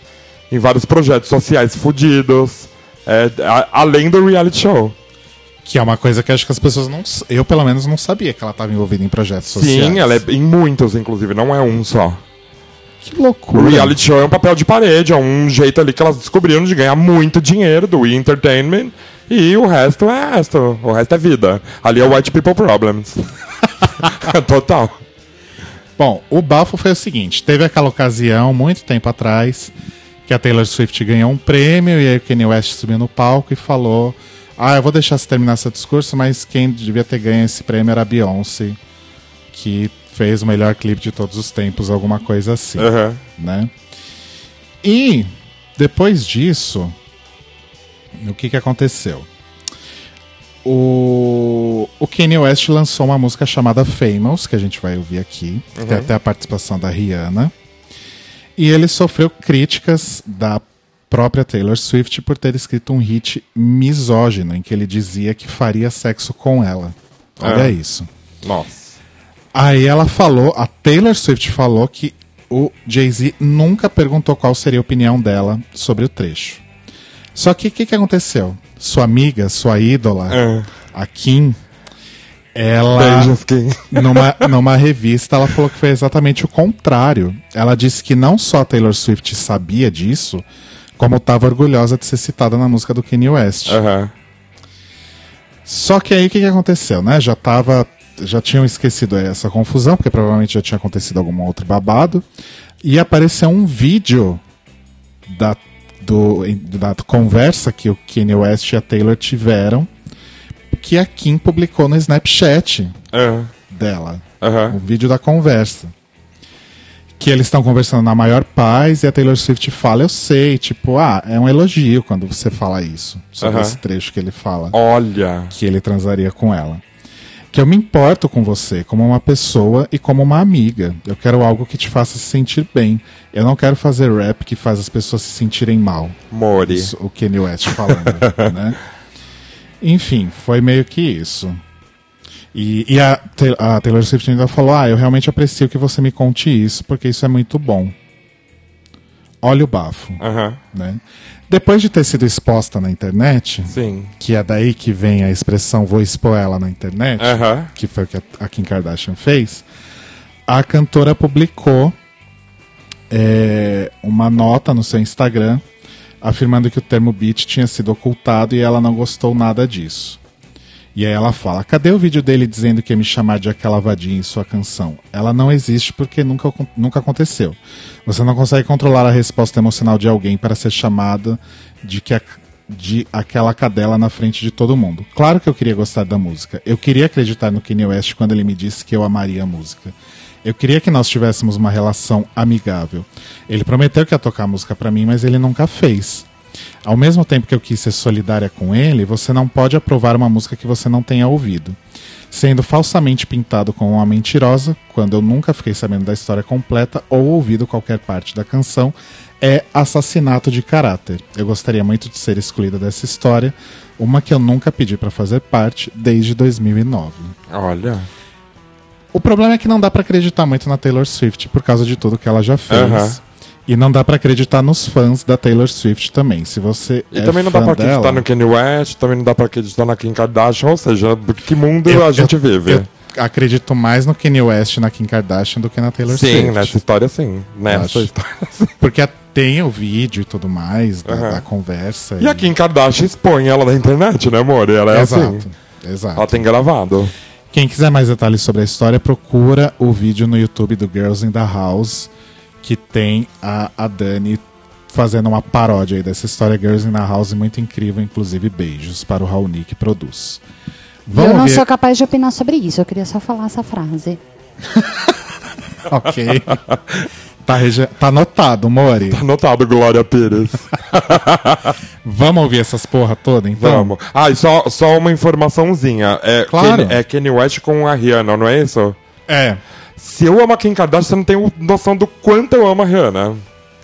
[SPEAKER 2] Em vários projetos sociais fudidos. é, além do reality show.
[SPEAKER 1] Que é uma coisa que acho que as pessoas não. Eu, pelo menos, não sabia que ela estava envolvida em projetos sociais.
[SPEAKER 2] Sim, ela é em muitos, inclusive, não é um só.
[SPEAKER 1] Que
[SPEAKER 2] O
[SPEAKER 1] loucura.
[SPEAKER 2] reality show é um papel de parede, é um jeito ali que elas descobriram de ganhar muito dinheiro do entertainment. E o resto é resto. O resto é vida. Ali é White People Problems. Total.
[SPEAKER 1] Bom, o bafo foi o seguinte: teve aquela ocasião, muito tempo atrás, que a Taylor Swift ganhou um prêmio e aí o Kanye West subiu no palco e falou: Ah, eu vou deixar você terminar seu discurso, mas quem devia ter ganho esse prêmio era a Beyoncé, que fez o melhor clipe de todos os tempos, alguma coisa assim.
[SPEAKER 2] Aham.
[SPEAKER 1] né? E depois disso, o que que aconteceu? O, o Kanye West lançou uma música chamada Famous, que a gente vai ouvir aqui, que tem até a participação da Rihanna. E ele sofreu críticas da própria Taylor Swift por ter escrito um hit misógino em que ele dizia que faria sexo com ela. Olha
[SPEAKER 2] É.
[SPEAKER 1] isso.
[SPEAKER 2] Nossa.
[SPEAKER 1] Aí ela falou, a Taylor Swift falou que o Jay-Z nunca perguntou qual seria a opinião dela sobre o trecho. Só que o que, que aconteceu? Sua amiga, sua ídola,
[SPEAKER 2] É.
[SPEAKER 1] a Kim, ela
[SPEAKER 2] Beijos, Kim.
[SPEAKER 1] numa, numa revista, ela falou que foi exatamente o contrário. Ela disse que não só a Taylor Swift sabia disso, como estava orgulhosa de ser citada na música do Kanye West.
[SPEAKER 2] Aham.
[SPEAKER 1] Só que aí o que, que aconteceu, né? Já tava. Já tinham esquecido essa confusão, porque provavelmente já tinha acontecido algum outro babado. E apareceu um vídeo da, do, da conversa que o Kanye West e a Taylor tiveram, que a Kim publicou no Snapchat
[SPEAKER 2] É.
[SPEAKER 1] dela.
[SPEAKER 2] Aham.
[SPEAKER 1] O vídeo da conversa. Que eles estão conversando na maior paz e a Taylor Swift fala, eu sei, tipo, ah, é um elogio quando você fala isso. Sobre
[SPEAKER 2] Aham.
[SPEAKER 1] esse trecho que ele fala
[SPEAKER 2] Olha.
[SPEAKER 1] que ele transaria com ela. Que eu me importo com você como uma pessoa e como uma amiga. Eu quero algo que te faça se sentir bem. Eu não quero fazer rap que faz as pessoas se sentirem mal.
[SPEAKER 2] Mori.
[SPEAKER 1] Isso, o Kanye West falando, né? Enfim, foi meio que isso. E, e a, a Taylor Swift ainda falou: Ah, eu realmente aprecio que você me conte isso, porque isso é muito bom. Olha o bafo,
[SPEAKER 2] Aham.
[SPEAKER 1] né? Depois de ter sido exposta na internet,
[SPEAKER 2] Sim.
[SPEAKER 1] que é daí que vem a expressão vou expor ela na internet,
[SPEAKER 2] Aham.
[SPEAKER 1] que foi o que a, a Kim Kardashian fez, a cantora publicou é, uma nota no seu Instagram afirmando que o termo beat tinha sido ocultado e ela não gostou nada disso. E aí ela fala: cadê o vídeo dele dizendo que ia me chamar de aquela vadinha em sua canção? Ela não existe porque nunca, nunca aconteceu. Você não consegue controlar a resposta emocional de alguém para ser chamada de que a- de aquela cadela na frente de todo mundo. Claro que eu queria gostar da música. Eu queria acreditar no Kanye West quando ele me disse que eu amaria a música. Eu queria que nós tivéssemos uma relação amigável. Ele prometeu que ia tocar música pra mim, mas ele nunca fez. Ao mesmo tempo que eu quis ser solidária com ele, você não pode aprovar uma música que você não tenha ouvido. Sendo falsamente pintado como uma mentirosa, quando eu nunca fiquei sabendo da história completa ou ouvido qualquer parte da canção, é assassinato de caráter. Eu gostaria muito de ser excluída dessa história, uma que eu nunca pedi pra fazer parte desde 2009.
[SPEAKER 2] Olha.
[SPEAKER 1] O problema é que não dá pra acreditar muito na Taylor Swift por causa de tudo que ela já fez.
[SPEAKER 2] Aham.
[SPEAKER 1] E não dá pra acreditar nos fãs da Taylor Swift também. Se você
[SPEAKER 2] E
[SPEAKER 1] é
[SPEAKER 2] também não dá pra acreditar
[SPEAKER 1] dela,
[SPEAKER 2] no Kanye West, também não dá pra acreditar na Kim Kardashian, ou seja, que mundo
[SPEAKER 1] eu-
[SPEAKER 2] a gente
[SPEAKER 1] eu-
[SPEAKER 2] vive.
[SPEAKER 1] Eu acredito mais no Kanye West e na Kim Kardashian do que na Taylor
[SPEAKER 2] sim,
[SPEAKER 1] Swift.
[SPEAKER 2] nessa história sim. Nessa
[SPEAKER 1] Acho.
[SPEAKER 2] história sim.
[SPEAKER 1] Porque a- tem o vídeo e tudo mais da,
[SPEAKER 2] Aham.
[SPEAKER 1] da conversa.
[SPEAKER 2] E a Kim Kardashian expõe ela na internet, né, amor? E Ela é
[SPEAKER 1] Exato.
[SPEAKER 2] assim.
[SPEAKER 1] Exato.
[SPEAKER 2] Ela tem gravado.
[SPEAKER 1] Quem quiser mais detalhes sobre a história, procura o vídeo no YouTube do Girls in the House, que tem a, a Dani fazendo uma paródia aí dessa história Girls in the House, muito incrível, inclusive beijos para o Raoni que produz.
[SPEAKER 3] eu não
[SPEAKER 1] ver-
[SPEAKER 3] sou capaz de opinar sobre isso, eu queria só falar essa frase.
[SPEAKER 1] Ok. tá, rege- tá anotado, Mori.
[SPEAKER 2] Tá anotado, Glória Pires.
[SPEAKER 1] Vamos ouvir essas porra toda, então?
[SPEAKER 2] Vamos. Ah, e só, só uma informaçãozinha. É,
[SPEAKER 1] Claro.
[SPEAKER 2] Kanye, é Kanye West com a Rihanna, não é isso?
[SPEAKER 1] É.
[SPEAKER 2] Se eu amo a Kim Kardashian, você não tem noção do quanto eu amo a Rihanna.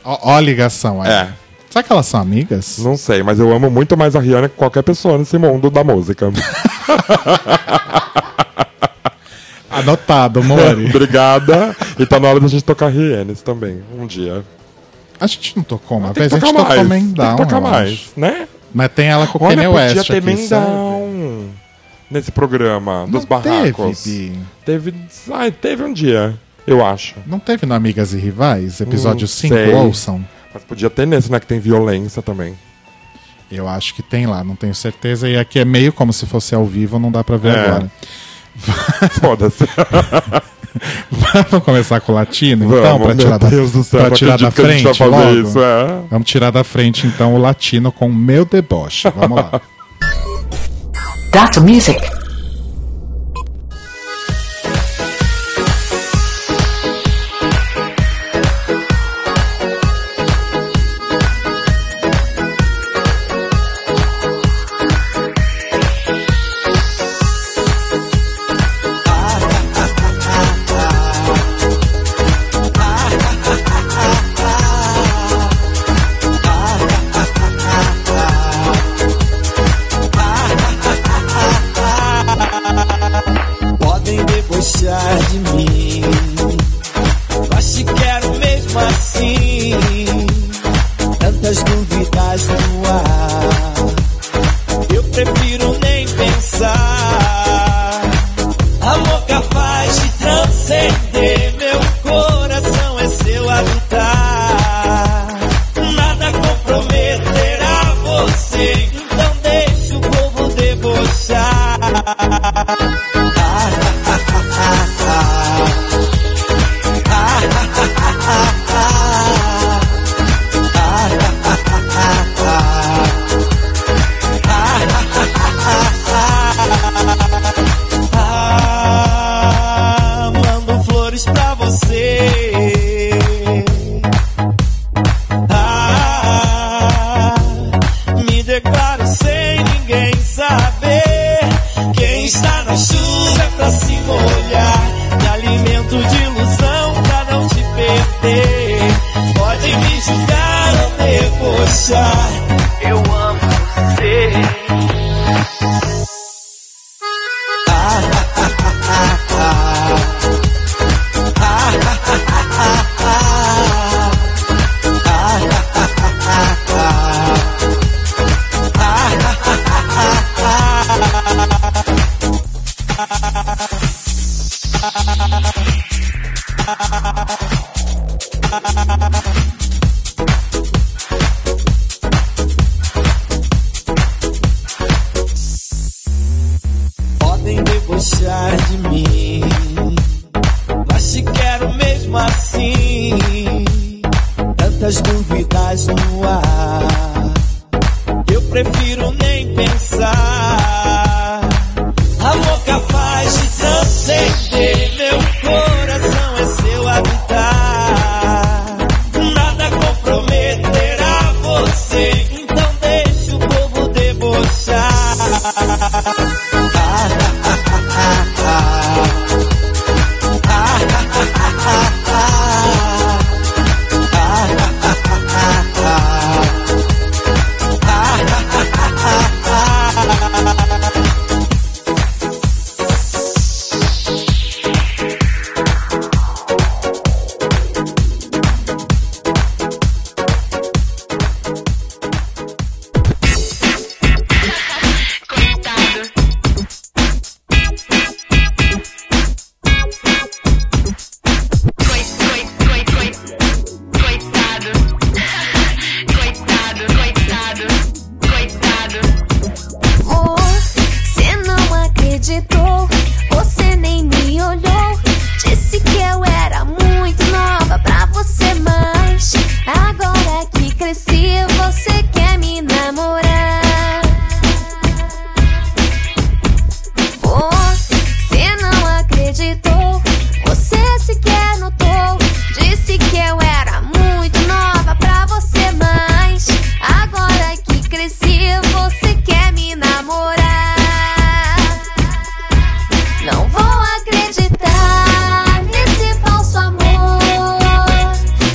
[SPEAKER 1] Ó, ó a ligação aí.
[SPEAKER 2] É.
[SPEAKER 1] Será que elas são amigas?
[SPEAKER 2] Não sei, mas eu amo muito mais a Rihanna que qualquer pessoa nesse mundo da música.
[SPEAKER 1] Anotado, Mori.
[SPEAKER 2] Obrigada. E tá na hora da gente tocar Rienes também, um dia.
[SPEAKER 1] a gente não tocou uma vez, a gente tocou
[SPEAKER 2] mais. Tem que tocar mais, né?
[SPEAKER 1] Mas tem ela com o Kanye
[SPEAKER 2] podia
[SPEAKER 1] West
[SPEAKER 2] ter
[SPEAKER 1] aqui, sabe?
[SPEAKER 2] Mendown nesse programa dos
[SPEAKER 1] Não
[SPEAKER 2] barracos.
[SPEAKER 1] Teve.
[SPEAKER 2] Teve, ai, teve um dia, eu acho.
[SPEAKER 1] Não teve no Amigas e Rivais? Episódio
[SPEAKER 2] Não
[SPEAKER 1] 5,
[SPEAKER 2] sei.
[SPEAKER 1] ouçam.
[SPEAKER 2] Mas podia ter nesse, né? Que tem violência também.
[SPEAKER 1] Eu acho que tem lá, não tenho certeza. E aqui é meio como se fosse ao vivo, não dá pra ver
[SPEAKER 2] É.
[SPEAKER 1] agora.
[SPEAKER 2] Foda-se.
[SPEAKER 1] Vamos começar com o latino, então,
[SPEAKER 2] Vamos,
[SPEAKER 1] pra
[SPEAKER 2] meu
[SPEAKER 1] tirar da,
[SPEAKER 2] céu,
[SPEAKER 1] tirar da frente
[SPEAKER 2] isso, é.
[SPEAKER 1] Vamos tirar da frente, então, o latino com meu deboche. Vamos lá.
[SPEAKER 9] That's music.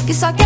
[SPEAKER 10] Que só quer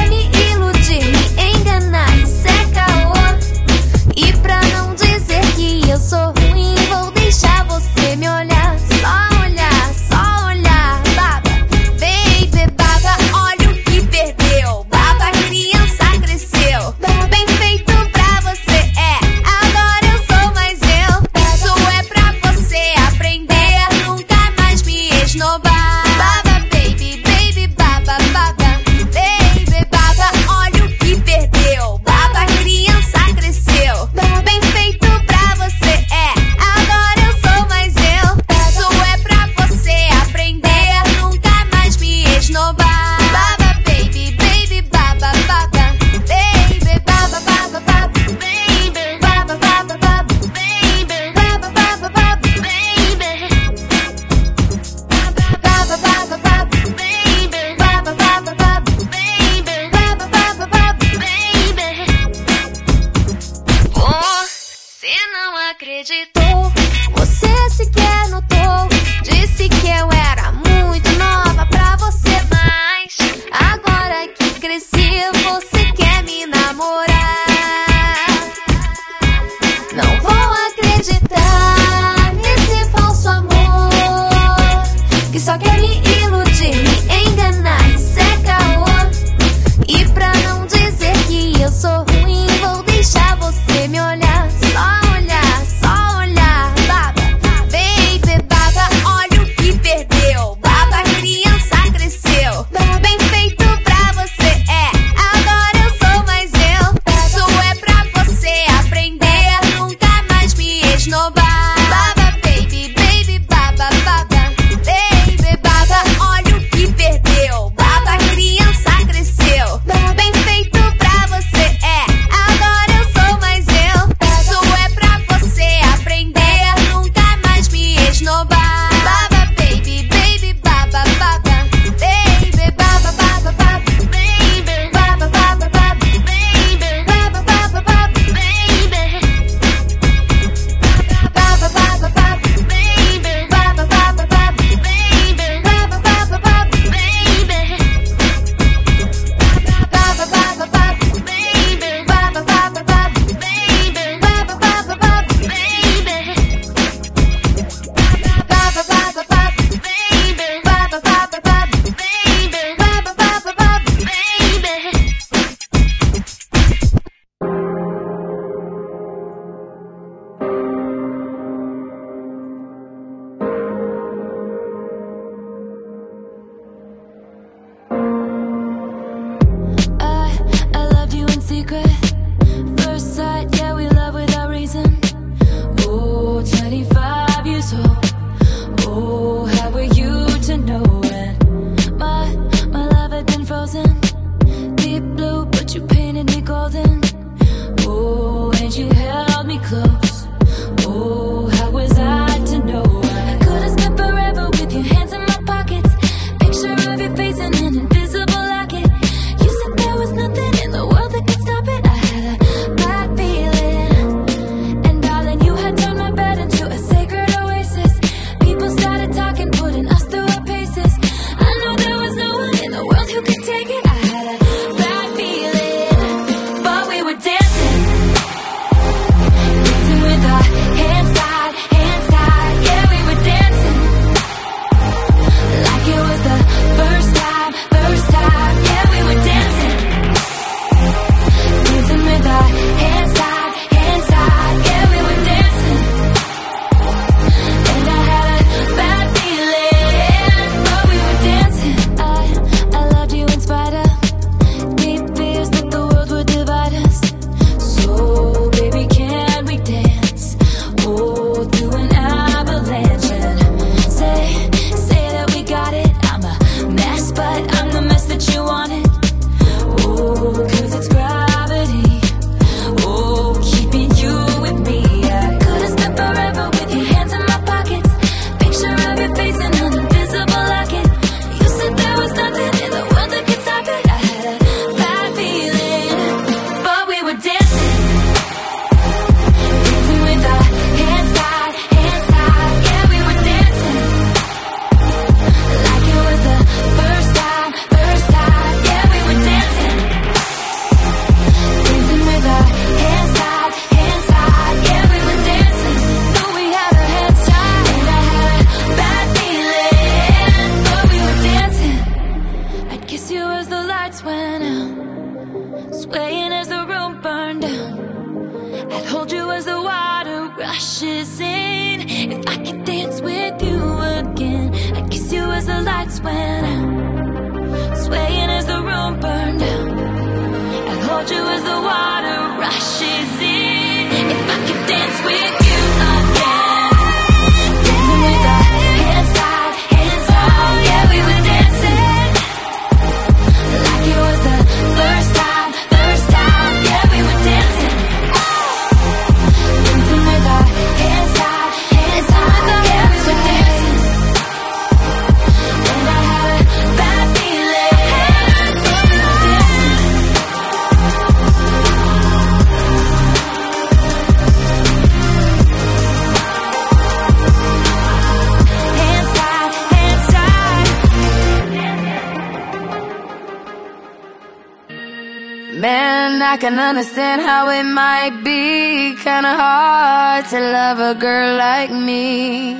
[SPEAKER 10] can understand how it might be kinda hard to love a girl like me.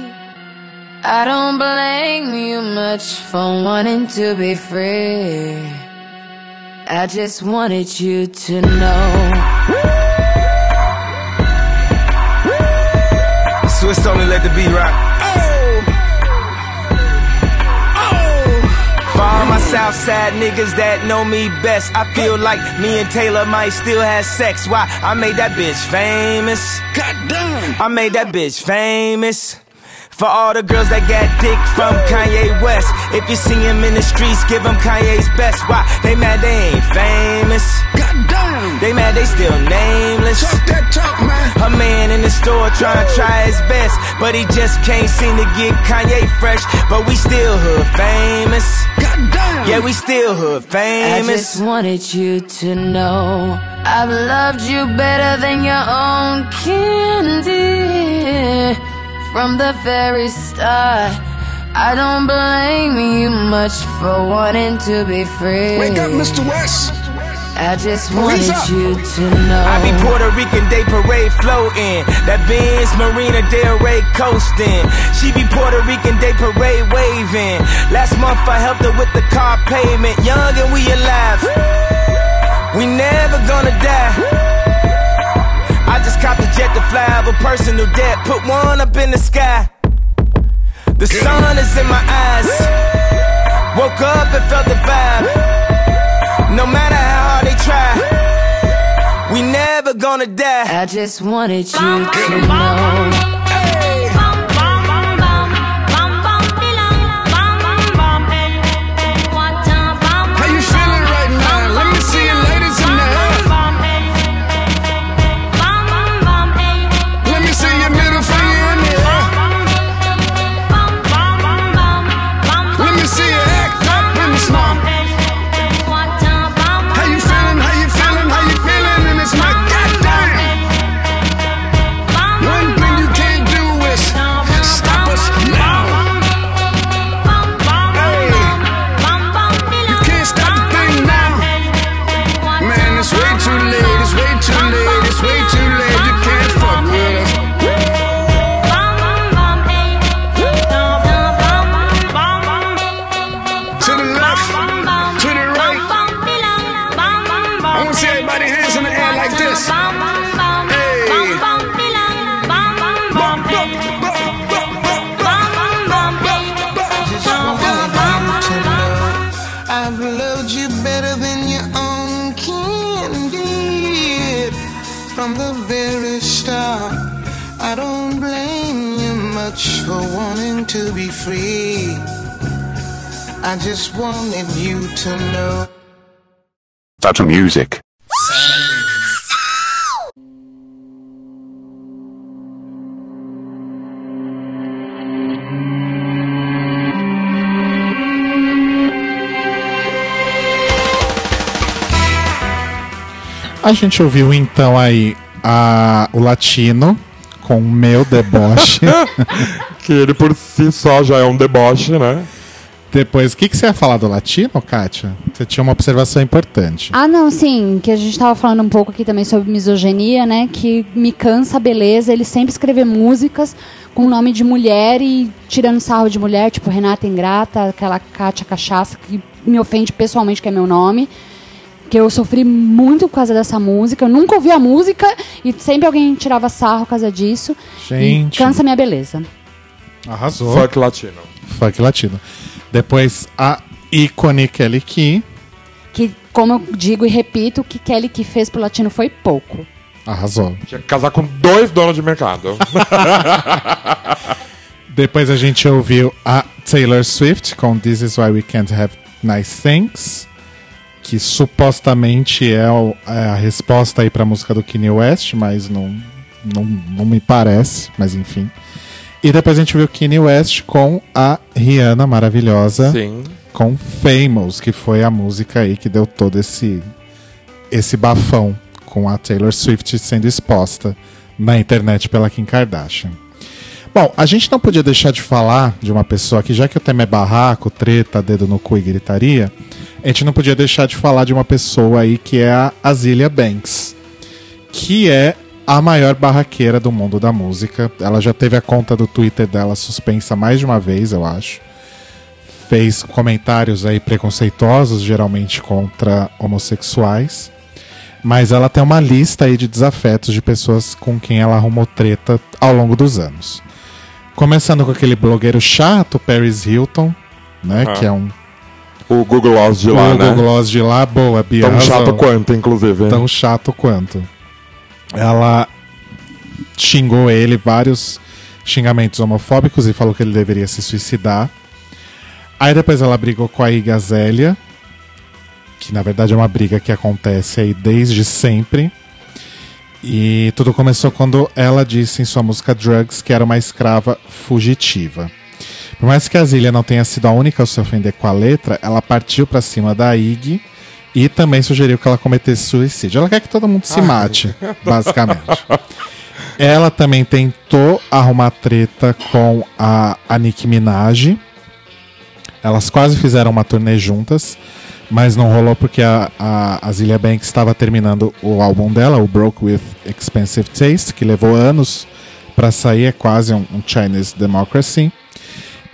[SPEAKER 10] I don't blame you much for wanting to be free. I just wanted you to know.
[SPEAKER 11] Swiss only let the beat rock. Southside niggas that know me best, I feel like me and Taylor might still have sex. Why? I made that bitch famous. Goddamn. I made that bitch famous. For all the girls that got dick from Kanye West. If you see him in the streets, give him Kanye's best. Why? They mad they ain't famous. Goddamn. They mad they still nameless. Talk that talk, man. A man in the store trying to try his best. But he just can't seem to get Kanye fresh. But we still hood famous. Goddamn. Yeah, we still hood famous.
[SPEAKER 10] I
[SPEAKER 11] famous.
[SPEAKER 10] just wanted you to know I've loved you better than your own candy from the very start. I don't blame you much for wanting to be free.
[SPEAKER 11] Wake up, Mr. West.
[SPEAKER 10] I just wanted you to know.
[SPEAKER 11] I be Puerto Rican Day Parade floating. That Benz Marina Del Rey coasting. She be Puerto Rican Day Parade waving. Last month I helped her with the car payment. Young and we alive. We never gonna die. I just copped a jet to fly over personal debt. Put one up in the sky. The sun is in my eyes. Woke up and felt the vibe. No matter how hard they try. We never gonna die.
[SPEAKER 8] I just wanted you to know.
[SPEAKER 12] Wanted you to know.
[SPEAKER 4] Data Music.
[SPEAKER 1] A gente ouviu então aí a, o latino com o meu deboche.
[SPEAKER 2] que ele por si só já é um deboche, né?
[SPEAKER 1] Depois, o que, que você ia falar do latino, Kátia? Você tinha uma observação importante.
[SPEAKER 3] Ah, não, sim, que a gente tava falando um pouco aqui também sobre misoginia, né? Que me cansa a beleza, ele sempre escrever músicas com nome de mulher e tirando sarro de mulher, tipo Renata Ingrata, aquela Kátia Cachaça, que me ofende pessoalmente, que é meu nome. Que eu sofri muito por causa dessa música. Eu nunca ouvi a música e sempre alguém tirava sarro por causa disso.
[SPEAKER 1] Gente.
[SPEAKER 3] E cansa minha beleza.
[SPEAKER 1] Arrasou.
[SPEAKER 2] Funk latino.
[SPEAKER 1] Funk latino. Depois a ícone Kelly Key.
[SPEAKER 3] Que, como eu digo e repito, o que Kelly que fez pro latino foi pouco.
[SPEAKER 1] Arrasou.
[SPEAKER 2] Tinha que casar com dois donos de mercado.
[SPEAKER 1] Depois a gente ouviu a Taylor Swift com This Is Why We Can't Have Nice Things, que supostamente é, é a resposta aí pra música do Kanye West, mas não, não, não me parece, mas enfim. E depois a gente viu Kanye West com a Rihanna maravilhosa,
[SPEAKER 2] Sim.
[SPEAKER 1] com Famous, que foi a música aí que deu todo esse esse bafão com a Taylor Swift sendo exposta na internet pela Kim Kardashian. Bom, a gente não podia deixar de falar de uma pessoa que, já que o tema é barraco, treta, dedo no cu e gritaria, a gente não podia deixar de falar de uma pessoa aí que é a Azilia Banks, que é a maior barraqueira do mundo da música. Ela já teve a conta do Twitter dela suspensa mais de uma vez, eu acho. Fez comentários aí preconceituosos, geralmente contra homossexuais. Mas ela tem uma lista aí de desafetos de pessoas com quem ela arrumou treta ao longo dos anos. Começando com aquele blogueiro chato, Paris Hilton, né?
[SPEAKER 2] Ah.
[SPEAKER 1] Que é um.
[SPEAKER 2] O Google Gloss de lá,
[SPEAKER 1] o
[SPEAKER 2] né?
[SPEAKER 1] Google Gloss de lá, boa, Bia.
[SPEAKER 2] Tão chato quanto, inclusive.
[SPEAKER 1] Tão chato quanto. Ela xingou ele vários xingamentos homofóbicos e falou que ele deveria se suicidar. Aí depois ela brigou com a Iggy Azalea, que na verdade é uma briga que acontece aí desde sempre. E tudo começou quando ela disse em sua música Drugs que era uma escrava fugitiva. Por mais que a Zília não tenha sido a única a se ofender com a letra, ela partiu pra cima da Iggy e também sugeriu que ela cometesse suicídio. Ela quer que todo mundo se
[SPEAKER 2] Ai.
[SPEAKER 1] mate, basicamente. Ela também tentou arrumar treta com a, a Nicki Minaj. Elas quase fizeram uma turnê juntas, mas não rolou porque a, a, a Zilia Banks estava terminando o álbum dela, o Broke with Expensive Taste, que levou anos para sair, é quase um, um Chinese Democracy.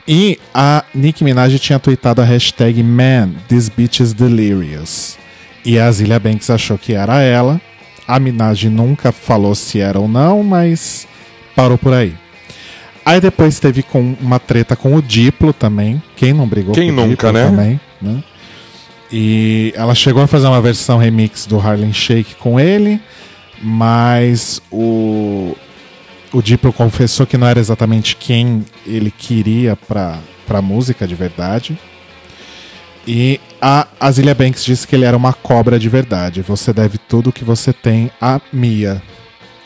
[SPEAKER 1] E a Nicki Minaj tinha tweetado a hashtag Man, this bitch is delirious. E a Zilia Banks achou que era ela. A Minaj nunca falou se era ou não, mas parou por aí. Aí depois teve com uma treta com o Diplo também. Quem não brigou
[SPEAKER 2] Quem
[SPEAKER 1] com o
[SPEAKER 2] nunca,
[SPEAKER 1] Diplo
[SPEAKER 2] né?
[SPEAKER 1] também, né? E ela chegou a fazer uma versão remix do Harlem Shake com ele, Mas o, o Diplo confessou que não era exatamente quem ele queria pra, pra música de verdade. E a Azilia Banks disse que ele era uma cobra de verdade. Você deve tudo que você tem a Mia.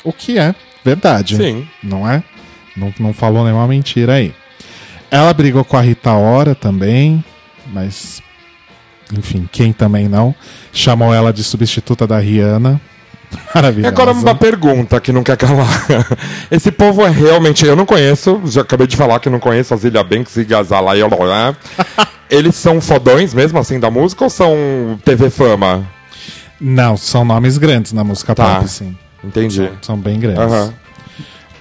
[SPEAKER 1] O que é verdade.
[SPEAKER 2] Sim.
[SPEAKER 1] Não é? Não, não falou nenhuma mentira aí. Ela brigou com a Rita Ora também, mas. Enfim, quem também não? Chamou ela de substituta da Rihanna.
[SPEAKER 2] E
[SPEAKER 1] Maravilhosa.
[SPEAKER 2] agora uma pergunta que não quer calar. Esse povo é realmente. Eu não conheço, já acabei de falar que não conheço a Zilia Banks e Gazala e Olá. Eles são fodões mesmo assim da música ou são TV fama?
[SPEAKER 1] Não, são nomes grandes na música
[SPEAKER 2] Tá.
[SPEAKER 1] pop, sim.
[SPEAKER 2] Entendi.
[SPEAKER 1] São, são bem grandes.
[SPEAKER 2] Aham.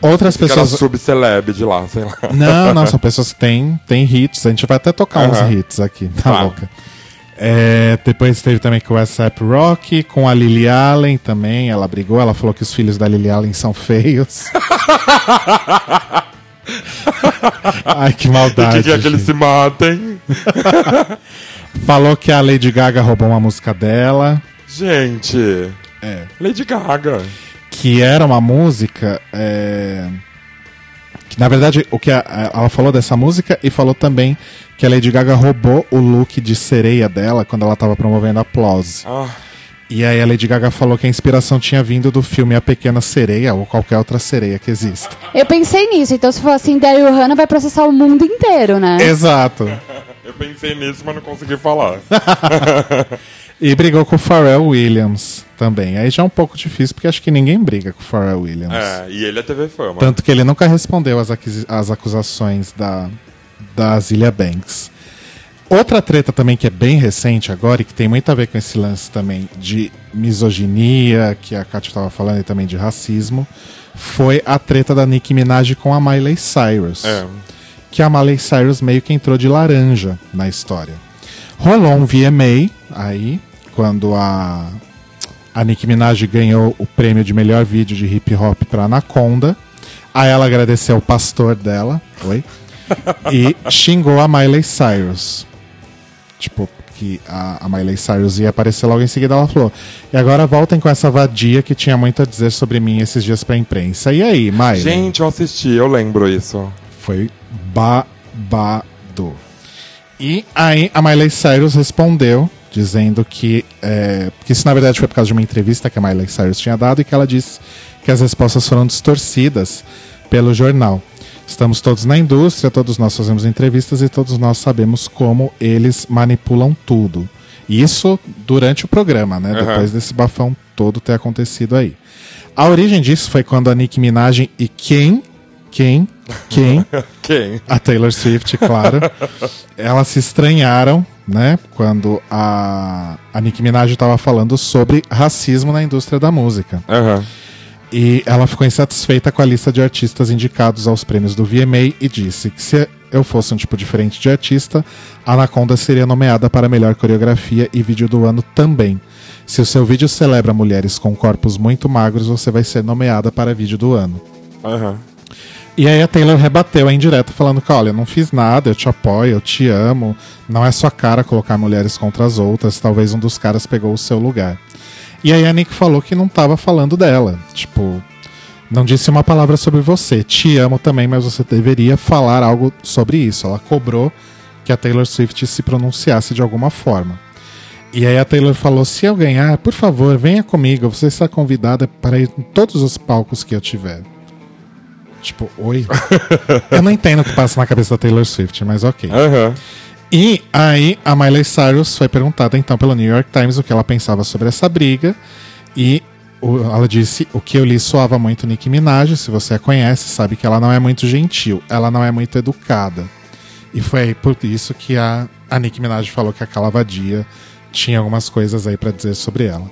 [SPEAKER 1] Outras
[SPEAKER 2] Fica
[SPEAKER 1] pessoas.
[SPEAKER 2] na sub-celeb de lá, sei lá.
[SPEAKER 1] Não, não, são pessoas que têm, têm hits. A gente vai até tocar uns
[SPEAKER 2] Aham.
[SPEAKER 1] hits aqui, tá
[SPEAKER 2] Tá.
[SPEAKER 1] louca. É, depois teve também com o WhatsApp Rock, com a Lily Allen também. Ela brigou, ela falou que os filhos da Lily Allen são feios. Ai, que
[SPEAKER 2] E
[SPEAKER 1] maldade.
[SPEAKER 2] que quer que eles se matem.
[SPEAKER 1] Falou que a Lady Gaga roubou uma música dela.
[SPEAKER 2] Gente.
[SPEAKER 1] É.
[SPEAKER 2] Lady Gaga.
[SPEAKER 1] que era uma música é, que na verdade o que a- a- ela falou dessa música e falou também que a Lady Gaga roubou o look de sereia dela quando ela estava promovendo Applause.
[SPEAKER 2] Ah,
[SPEAKER 1] E aí a Lady Gaga falou que a inspiração tinha vindo do filme A Pequena Sereia ou qualquer outra sereia que exista.
[SPEAKER 3] Eu pensei nisso, então se for assim, Daryl Hannah vai processar o mundo inteiro, né?
[SPEAKER 1] Exato.
[SPEAKER 2] eu pensei nisso, mas não consegui falar.
[SPEAKER 1] E brigou com o Pharrell Williams também. Aí já é um pouco difícil porque acho que ninguém briga com o Pharrell Williams.
[SPEAKER 2] é, e ele é TV fama.
[SPEAKER 1] Tanto que ele nunca respondeu às, acusações da, da Zilia Banks. Outra treta também que é bem recente agora e que tem muito a ver com esse lance também de misoginia, que a Kátia estava falando, e também de racismo, foi a treta da Nicki Minaj com a Miley Cyrus.
[SPEAKER 2] É.
[SPEAKER 1] Que a Miley Cyrus meio que entrou de laranja na história. Rolou um VMA aí, quando a, a Nicki Minaj ganhou o prêmio de melhor vídeo de hip hop pra Anaconda. Aí ela agradeceu o pastor dela, oi, e xingou a Miley Cyrus. Tipo, que a, a Miley Cyrus ia aparecer logo em seguida, ela falou: E agora voltem com essa vadia que tinha muito a dizer sobre mim esses dias pra imprensa. E aí, Miley?
[SPEAKER 2] Gente, eu assisti, eu lembro isso.
[SPEAKER 1] Foi babado. E aí a Miley Cyrus respondeu, dizendo que, é, que isso na verdade foi por causa de uma entrevista que a Miley Cyrus tinha dado e que ela disse que as respostas foram distorcidas pelo jornal. Estamos todos na indústria, todos nós fazemos entrevistas e todos nós sabemos como eles manipulam tudo. Isso durante o programa, né?
[SPEAKER 2] Aham.
[SPEAKER 1] Depois desse bafão todo ter acontecido aí. A origem disso foi quando a Nicki Minaj e quem, quem, quem,
[SPEAKER 2] Quem?
[SPEAKER 1] a Taylor Swift, claro, elas se estranharam, né? Quando a, a Nicki Minaj estava falando sobre racismo na indústria da música.
[SPEAKER 2] Aham.
[SPEAKER 1] E ela ficou insatisfeita com a lista de artistas indicados aos prêmios do VMA e disse que se eu fosse um tipo diferente de artista, Anaconda seria nomeada para melhor coreografia e vídeo do ano também. Se o seu vídeo celebra mulheres com corpos muito magros, você vai ser nomeada para vídeo do ano.
[SPEAKER 2] Aham.
[SPEAKER 1] E aí a Taylor rebateu a indireta falando que, olha, não fiz nada, eu te apoio, eu te amo, não é sua cara colocar mulheres contra as outras, talvez um dos caras pegou o seu lugar. E aí a Nick falou que não tava falando dela, tipo, não disse uma palavra sobre você, te amo também, mas você deveria falar algo sobre isso. Ela cobrou que a Taylor Swift se pronunciasse de alguma forma. E aí a Taylor falou: se eu ganhar, por favor, venha comigo, você está convidada para ir em todos os palcos que eu tiver. Tipo, oi? eu não entendo o que passa na cabeça da Taylor Swift, mas ok.
[SPEAKER 2] Aham.
[SPEAKER 1] E aí a Miley Cyrus foi perguntada então pelo New York Times o que ela pensava sobre essa briga. E o- ela disse: o que eu li soava muito Nicki Minaj. Se você a conhece, sabe que ela não é muito gentil, ela não é muito educada. E foi aí por isso que a, a Nicki Minaj falou que aquela vadia tinha algumas coisas aí pra dizer sobre ela.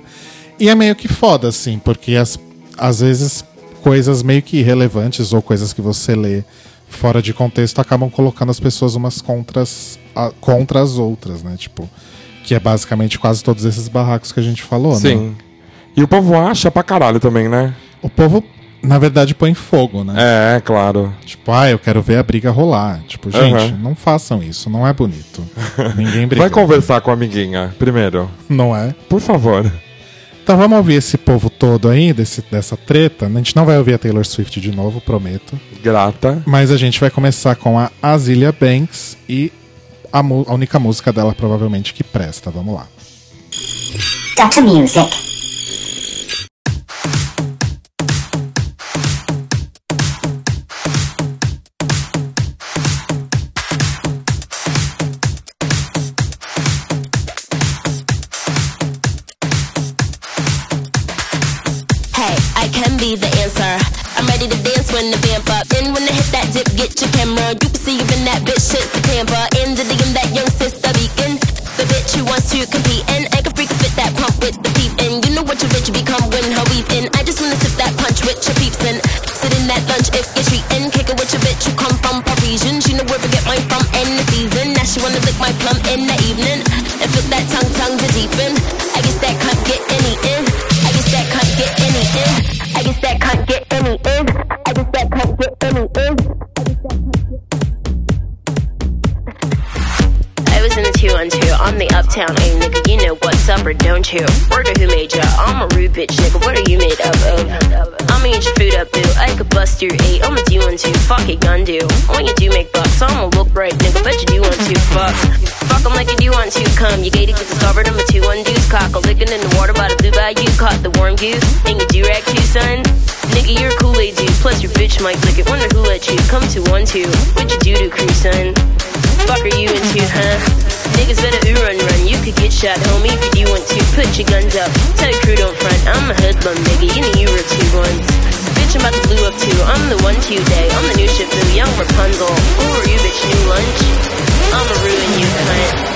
[SPEAKER 1] E é meio que foda, assim, porque as, às vezes coisas meio que irrelevantes ou coisas que você lê fora de contexto acabam colocando as pessoas umas contras, a- contra as outras, né? Tipo, que é basicamente quase todos esses barracos que a gente falou, né?
[SPEAKER 2] Sim. E o povo acha pra caralho também, né?
[SPEAKER 1] O povo, na verdade, põe fogo, né?
[SPEAKER 2] É, claro.
[SPEAKER 1] Tipo, ah, eu quero ver a briga rolar. Tipo, gente,
[SPEAKER 2] Aham.
[SPEAKER 1] não façam isso, não é bonito. Ninguém briga.
[SPEAKER 2] Vai conversar com a amiguinha, primeiro.
[SPEAKER 1] Não é?
[SPEAKER 2] Por favor.
[SPEAKER 1] Então vamos ouvir esse povo todo aí, desse, dessa treta. A gente não vai ouvir a Taylor Swift de novo, prometo.
[SPEAKER 2] Grata.
[SPEAKER 1] Mas a gente vai começar com a Azilia Banks e a, a única música dela provavelmente que presta. Vamos lá.
[SPEAKER 9] Data Music.
[SPEAKER 13] Come, you gated, get discovered. I'm a two one deuce. Cock a licking in the water by the blue bayou. Caught the warm goose. And you do rag too, son. Nigga, you're a Kool-Aid dude. Plus your bitch might lick it. Wonder who let you come to one two. What you do to crew, son? Fuck are you into, huh? Niggas better ooh run run. You could get shot, homie, if you want to. Put your guns up. Tell your crew don't front. I'm a hoodlum, nigga. You know you were two ones. Bitch, I'm about to blue up too. I'm the one to day. I'm the new ship, boo. Young Rapunzel. Who are you, bitch? New lunch? I'ma ruin you, cunt.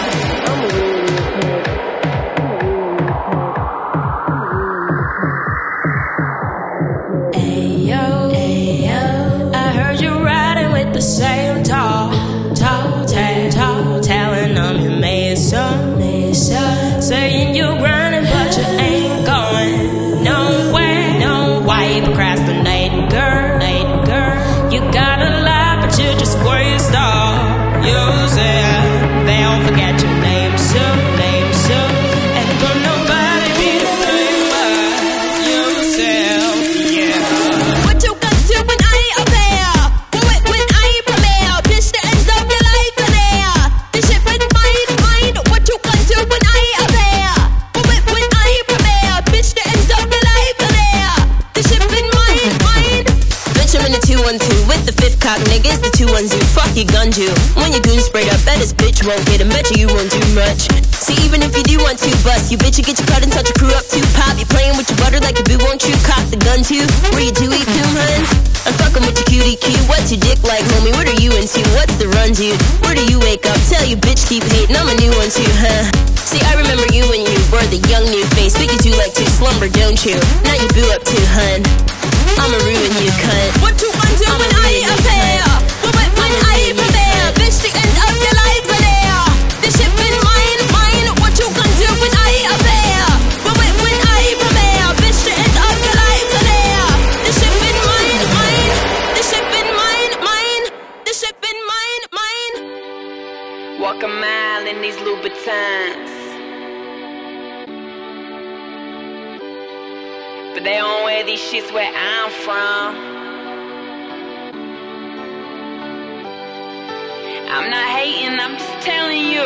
[SPEAKER 10] The
[SPEAKER 13] 212. Fuck your gun, you. When your goon sprayed up, bet this bitch won't get him. Bet you, you won't do much. See, even if you do want to bust, you bitch, you get your cut and touch your crew up too. Pop, you playing with your butter like a boo, won't you? Cock the gun too. Where you do eat coon, hun? I'm fucking with your cutie Q. What's your dick like, homie? What are you into? What's the run, dude? Where do you wake up? Tell you bitch keep hating. I'm a new one too, huh? See, I remember you when you were the young new face. But you do like to slumber, don't you? Now you boo up too, hun. I'ma ruin you, cunt.
[SPEAKER 10] What you want to when I ain't
[SPEAKER 13] But they don't wear these shits where I'm from. I'm not hating, I'm just telling you.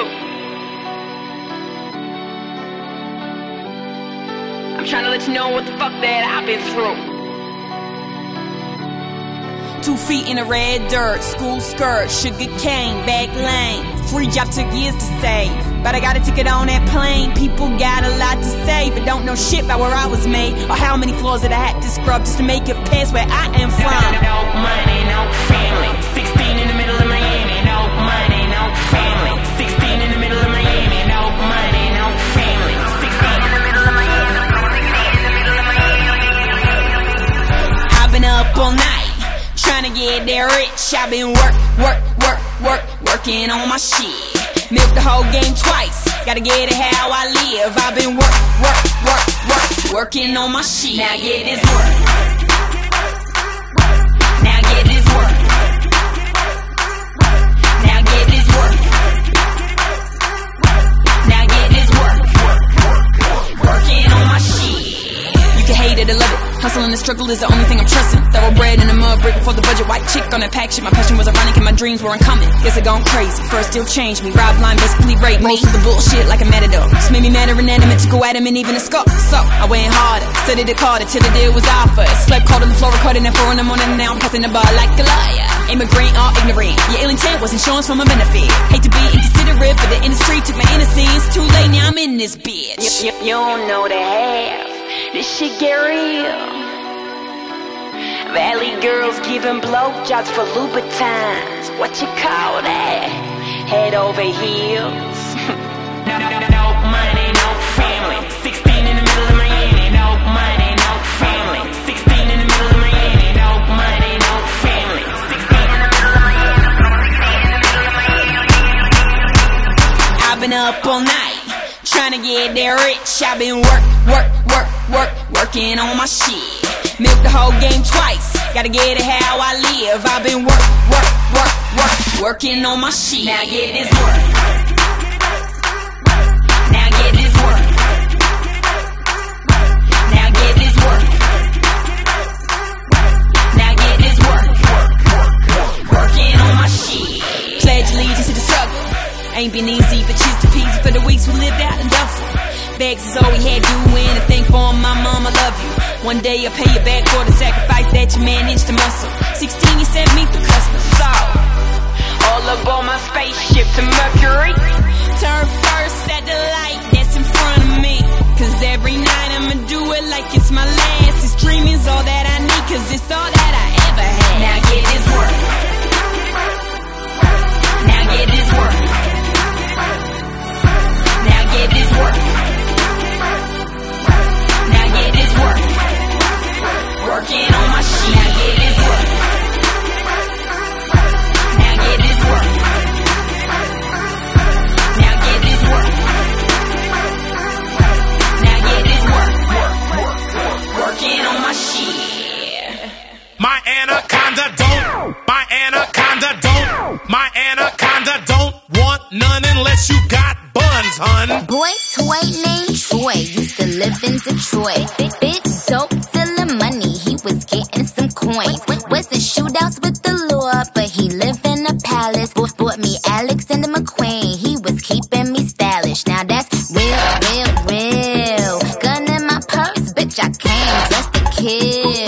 [SPEAKER 13] I'm trying to let you know what the fuck that I've been through.
[SPEAKER 14] Two feet in the red dirt, school skirt, sugar cane, back lane. Free job took years to save, but I got a ticket on that plane. People got a lot to say, but don't know shit about where I was made or how many floors that I had to scrub just to make it past where I am from.
[SPEAKER 13] No money, no family. 16 in the middle of Miami, no money, no family. 16 in the middle of Miami, no money, no family. 16 in the middle of Miami.
[SPEAKER 14] I've been up all night, trying get there rich. I've been work, work, work, work, working on my shit. Milk the whole game twice, gotta get it how I live. I've been work, work, work, work, working on my shit. Now get this work. Now get this work. Now get this work. Now get this work. Working on my shit. to love it. Hustle and the struggle is the only thing I'm trusting. Thoroughbred in the mud brick before the budget. White chick on that pack shit. My passion was ironic and my dreams weren't coming. Guess I gone crazy. First still changed me. Rob line basically raped me. Most of the bullshit like a matador. Just made me mad and inanimate to go at him and even a scuff. So I went harder. Studied it harder till the deal was offered. Slept cold on the floor recording at four in the morning. Now I'm passing the bar like a liar. Immigrant or ignorant. Your ill intent was insurance from a benefit. Hate to be inconsiderate, but the industry took my innocence. Too late, now I'm in this bitch.
[SPEAKER 13] You, you, you don't know the half. This shit get real. Valley girls giving blowjobs for Louboutins. What you call that? Head over heels.
[SPEAKER 14] No, money, no family. 16 in the middle of Miami. No money, no family. 16 in the middle of Miami. No money, no family. 16 in the middle of Miami. I've been up all night trying to get that rich. I've been work, work, work, work, working on my shit. Milk the whole game twice. Gotta get it how I live. I've been work, work, work, work, working on my shit. Now get this work. Now get this work. Now get this work. Now get this work. Working on my shit. Pledge allegiance to the struggle. Ain't been easy, but cheers to peasy for the weeks we lived out in Duffel. Begs is all we had doing. A thing for my mama, love you. One day I'll pay you back for the sacrifice that you managed to muscle. 16, you sent me through customs. So,
[SPEAKER 13] All aboard my spaceship to Mercury.
[SPEAKER 14] turn first at the light that's in front of me. Cause every night I'ma do it like it's my last. This dream is all that I need, cause it's all that I ever had. Now get this work. Now get this work. Now get this work. Work. Working on my shit. Now get this work. Now get this work. Now get this work. Now get this work. Work, work, work. Working on my shit.
[SPEAKER 15] My anaconda don't, my anaconda don't, my anaconda don't want none unless you buns, hun.
[SPEAKER 16] Boy toy named Troy used to live in Detroit. Big dope, stealing money, he was getting some coins. Was in shootouts with the law, but he lived in a palace. Bought, bought me Alexander McQueen, he was keeping me stylish. Now that's real, real, real. Gun in my purse, bitch, I came just to kill.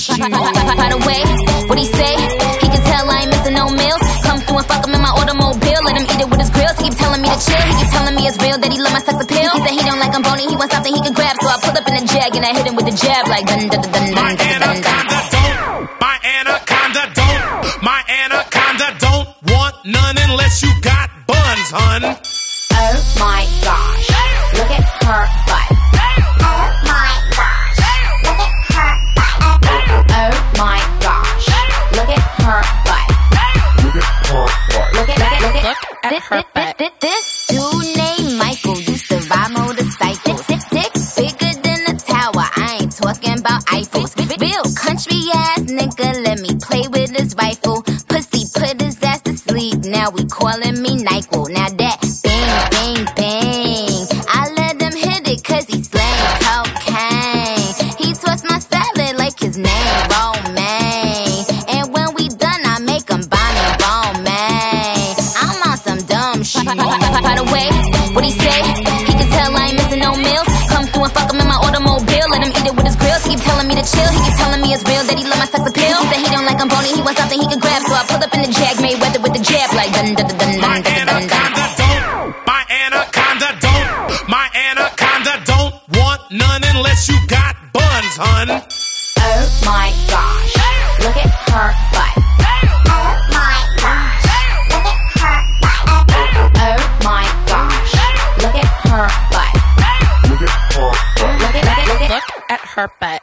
[SPEAKER 16] Some dumb shit. By the way, what he say? He can tell I ain't missing no meals. Come through and fuck him in my automobile. Let him eat it with his grills. He keep telling me to chill. He keep telling me it's real that he love my sex appeal. He said he don't like I'm bony. He wants something he can grab. So I pull up in a jag and I hit him with a jab like dun dun dun dun dun dun dun. dun.
[SPEAKER 15] My anaconda don't, my anaconda don't want none unless you got buns, hun.
[SPEAKER 16] Oh my gosh. Look at her at her. This dude named Michael used to ride motorcycles. Dick, dick bigger than a tower. I ain't talking about Eiffels. Real country ass nigga, let me play with his rifle. Pussy put his ass to sleep. Now we calling me What he say? He can tell I ain't missing no meals. Come through and fuck him in my automobile. Let him eat it with his grills. He keep telling me to chill. He keep telling me it's real that he love my sex appeal. He said he don't like I'm bony. He wants something he can grab. So I pull up in the Jag Mayweather with the jab. Like dun dun dun dun dun dun dun. dun.
[SPEAKER 15] My anaconda don't. My anaconda don't want none unless you got buns, hun.
[SPEAKER 16] Oh my gosh. Look at her butt. Her butt.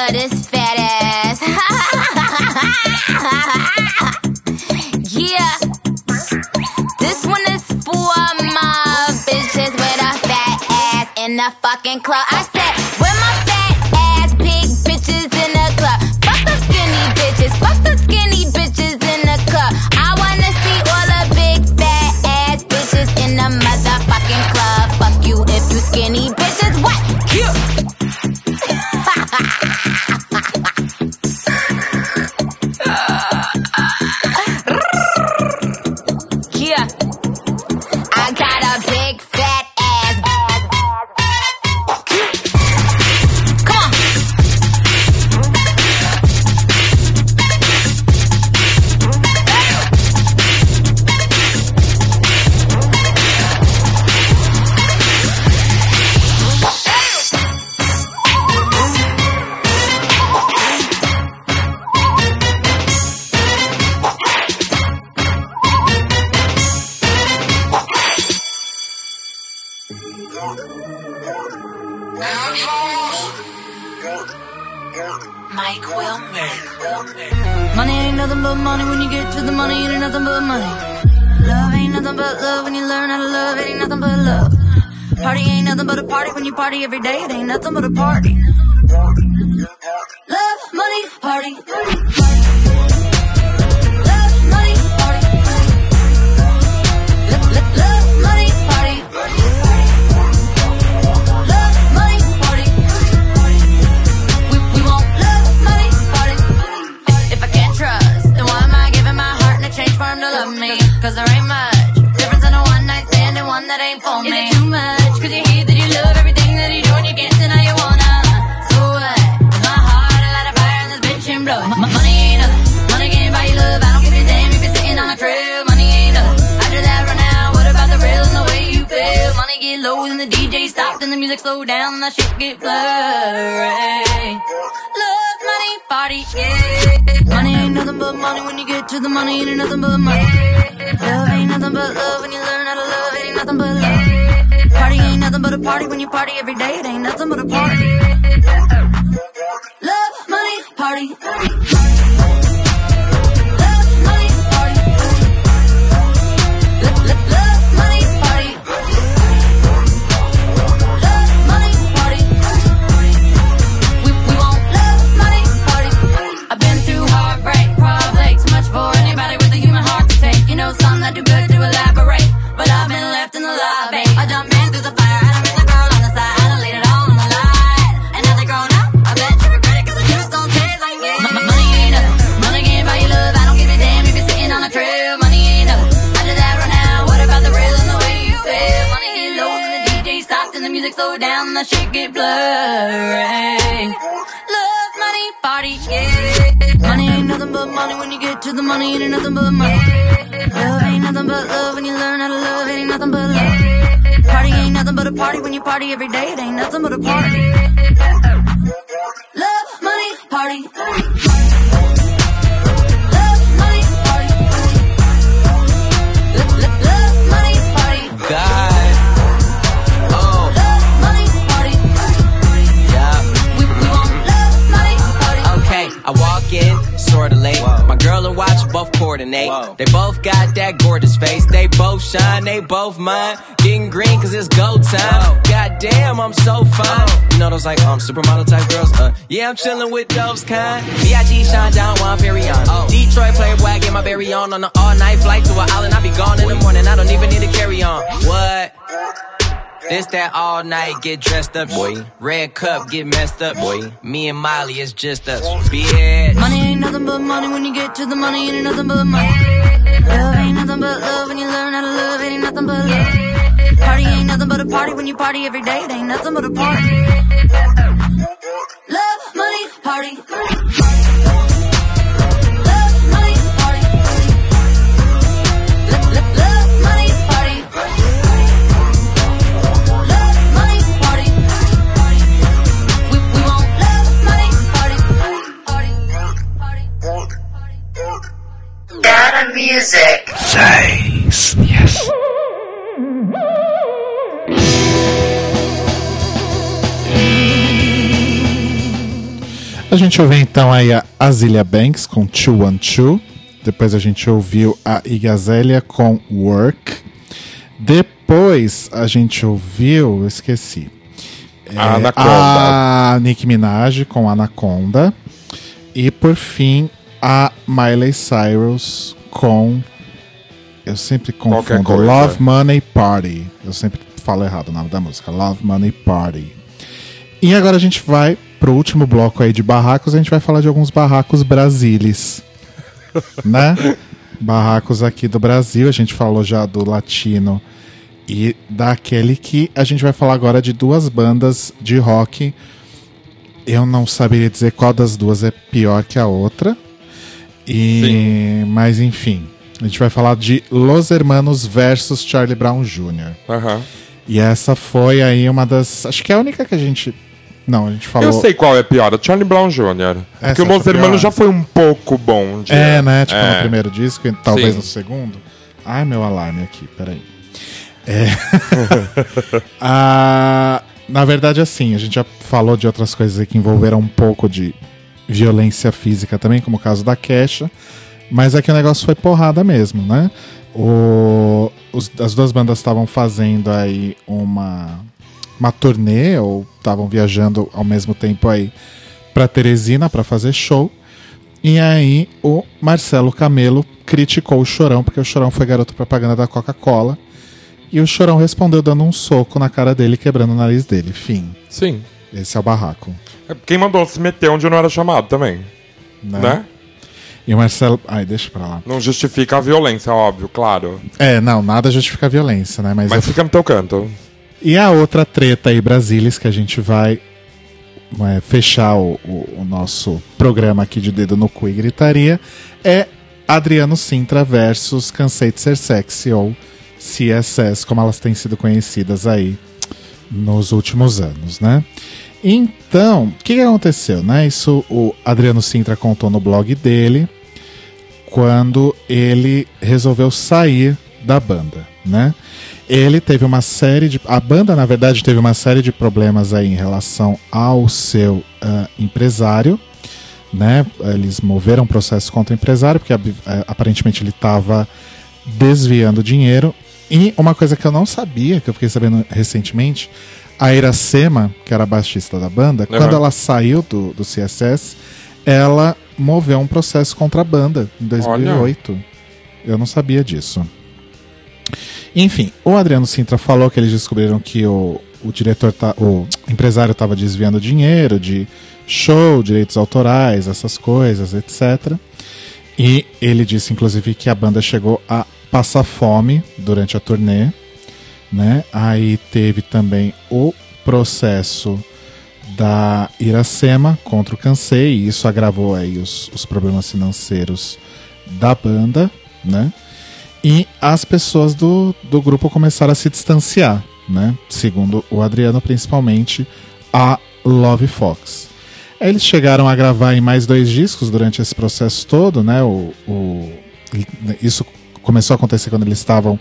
[SPEAKER 16] that fucking club. I said,
[SPEAKER 8] party every day. It ain't nothing but a party. that shit get blurry. Love, money, party, yeah. Money ain't nothing but money when you get to the money, ain't nothing but money. Love ain't nothing but love when you learn how to love, ain't nothing but love. Party ain't nothing but a party when you party every day, it ain't nothing but a party. Love, money, party.
[SPEAKER 11] both coordinate. Whoa. They both got that gorgeous face. They both shine, they both mine. Getting green cause it's go time. Goddamn, I'm so fine. You know those like um supermodel type girls? Uh, yeah, I'm chilling with those kind. B.I.G. shine down while I'm very on. Oh. Detroit playboy, get my very on on all night flight to an island. I be gone in the morning. I don't even need to carry on. What? This that all night, get dressed up, boy. Red cup, get messed up, boy. Me and Molly, it's just us, bitch.
[SPEAKER 8] Money ain't nothing but money when you get to the money, ain't nothing but money. Love ain't nothing but love when you learn how to love, ain't nothing but love. Party ain't nothing but a party when you party every day, it ain't nothing but a party. Love, money, party.
[SPEAKER 6] Music.
[SPEAKER 4] Seis. Yes.
[SPEAKER 1] A gente ouviu então aí a Azilia Banks com 212. Depois a gente ouviu a Igazélia com Work. Depois a gente ouviu, eu esqueci.
[SPEAKER 2] A Anaconda.
[SPEAKER 1] A Nicki Minaj com Anaconda. E por fim, a Miley Cyrus com. Eu sempre confundo. Love Money Party. Eu sempre falo errado o nome da música. Love Money Party. E agora a gente vai pro último bloco aí de barracos. A gente vai falar de alguns barracos brasilis. né? Barracos aqui do Brasil. A gente falou já do latino e daquele que a gente vai falar agora de duas bandas de rock. Eu não saberia dizer qual das duas é pior que a outra. E mas enfim, a gente vai falar de Los Hermanos versus Charlie Brown Jr.
[SPEAKER 2] Aham.
[SPEAKER 1] E essa foi aí uma das, acho que é a única que a gente não, a gente falou
[SPEAKER 2] Eu sei qual é pior, a Charlie Brown Jr.
[SPEAKER 1] Essa
[SPEAKER 2] Porque o Los
[SPEAKER 1] foi pior.
[SPEAKER 2] Hermanos já foi um pouco bom. de-
[SPEAKER 1] É, né? Tipo,
[SPEAKER 2] É.
[SPEAKER 1] no primeiro disco e talvez
[SPEAKER 2] Sim.
[SPEAKER 1] no segundo. Ai, meu alarme aqui, peraí. É. Ah, na verdade, assim, a gente já falou de outras coisas que envolveram um pouco de violência física também, como o caso da Kesha. Mas aqui o negócio foi porrada mesmo, né? O, os- as duas bandas estavam fazendo aí uma, uma turnê, ou estavam viajando ao mesmo tempo aí pra Teresina pra fazer show. E aí o Marcelo Camelo criticou o Chorão, porque o Chorão foi garoto propaganda da Coca-Cola. E o Chorão respondeu dando um soco na cara dele, quebrando o nariz dele. Fim.
[SPEAKER 2] Sim.
[SPEAKER 1] Esse é o barraco.
[SPEAKER 2] Quem mandou se meter onde não era chamado também.
[SPEAKER 1] Né?
[SPEAKER 2] Né?
[SPEAKER 1] E o Marcelo. Ai, deixa pra lá.
[SPEAKER 2] Não justifica a violência, óbvio, claro.
[SPEAKER 1] É, não, nada justifica a violência, né? Mas,
[SPEAKER 2] Mas
[SPEAKER 1] eu-
[SPEAKER 2] fica no teu canto.
[SPEAKER 1] E a outra treta aí, Brasilis, que a gente vai é, fechar o, o- o nosso programa aqui de dedo no cu e gritaria, é Adriano Sintra versus Cansei de Ser Sexy, ou CSS, como elas têm sido conhecidas aí nos últimos anos, né? Então, o que, que aconteceu, né? Isso o Adriano Sintra contou no blog dele quando ele resolveu sair da banda, né? Ele teve uma série de. A banda, na verdade, teve uma série de problemas aí em relação ao seu ah, empresário, né? Eles moveram processo contra o empresário, porque eh, aparentemente ele estava desviando dinheiro. E uma coisa que eu não sabia, que eu fiquei sabendo recentemente, a Iracema, que era a baixista da banda,
[SPEAKER 2] Uhum.
[SPEAKER 1] quando ela saiu do, do CSS, ela moveu um processo contra a banda em 2008. Eu não sabia disso. Enfim, o Adriano Sintra falou que eles descobriram que o, o diretor, tá, o empresário estava desviando dinheiro de show, direitos autorais, essas coisas, etc. E ele disse, inclusive, que a banda chegou a passar fome durante a turnê. Né? Aí teve também o processo da Iracema contra o Cansei, e isso agravou aí os, os problemas financeiros da banda, né? E as pessoas do, do grupo começaram a se distanciar, né? Segundo o Adriano, principalmente a Love Fox. Eles chegaram a gravar em mais dois discos durante esse processo todo, né? O, o- isso começou a acontecer quando eles estavam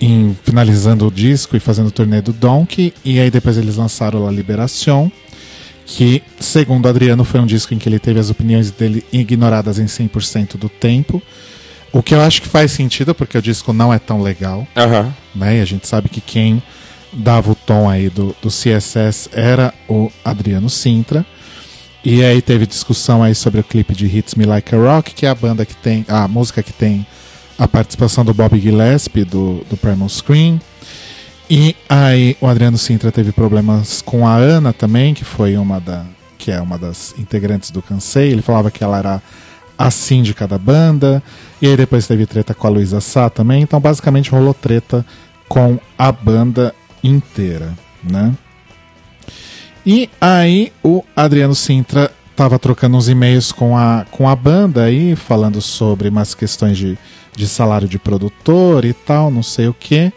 [SPEAKER 1] em- finalizando o disco e fazendo o turnê do Donkey, e aí depois eles lançaram a Liberação, que, segundo o Adriano, foi um disco em que ele teve as opiniões dele ignoradas em 100% do tempo. O que eu acho que faz sentido, porque o disco não é tão legal.
[SPEAKER 2] Aham.
[SPEAKER 1] Né? E a gente sabe que quem dava o tom aí do, do CSS era o Adriano Sintra. E aí teve discussão aí sobre o clipe de Hits Me Like a Rock, que é a banda que tem. a música que tem a participação do Bob Gillespie, do, do Primal Scream. E aí o Adriano Sintra teve problemas com a Ana também, que foi uma da. que é uma das integrantes do Cansei. Ele falava que ela era a síndica da banda. E aí depois teve treta com a Luísa Sá também. Então basicamente rolou treta com a banda inteira, né? E aí o Adriano Sintra tava trocando uns e-mails com a, com a banda aí, falando sobre umas questões de, de salário de produtor e tal, não sei o que.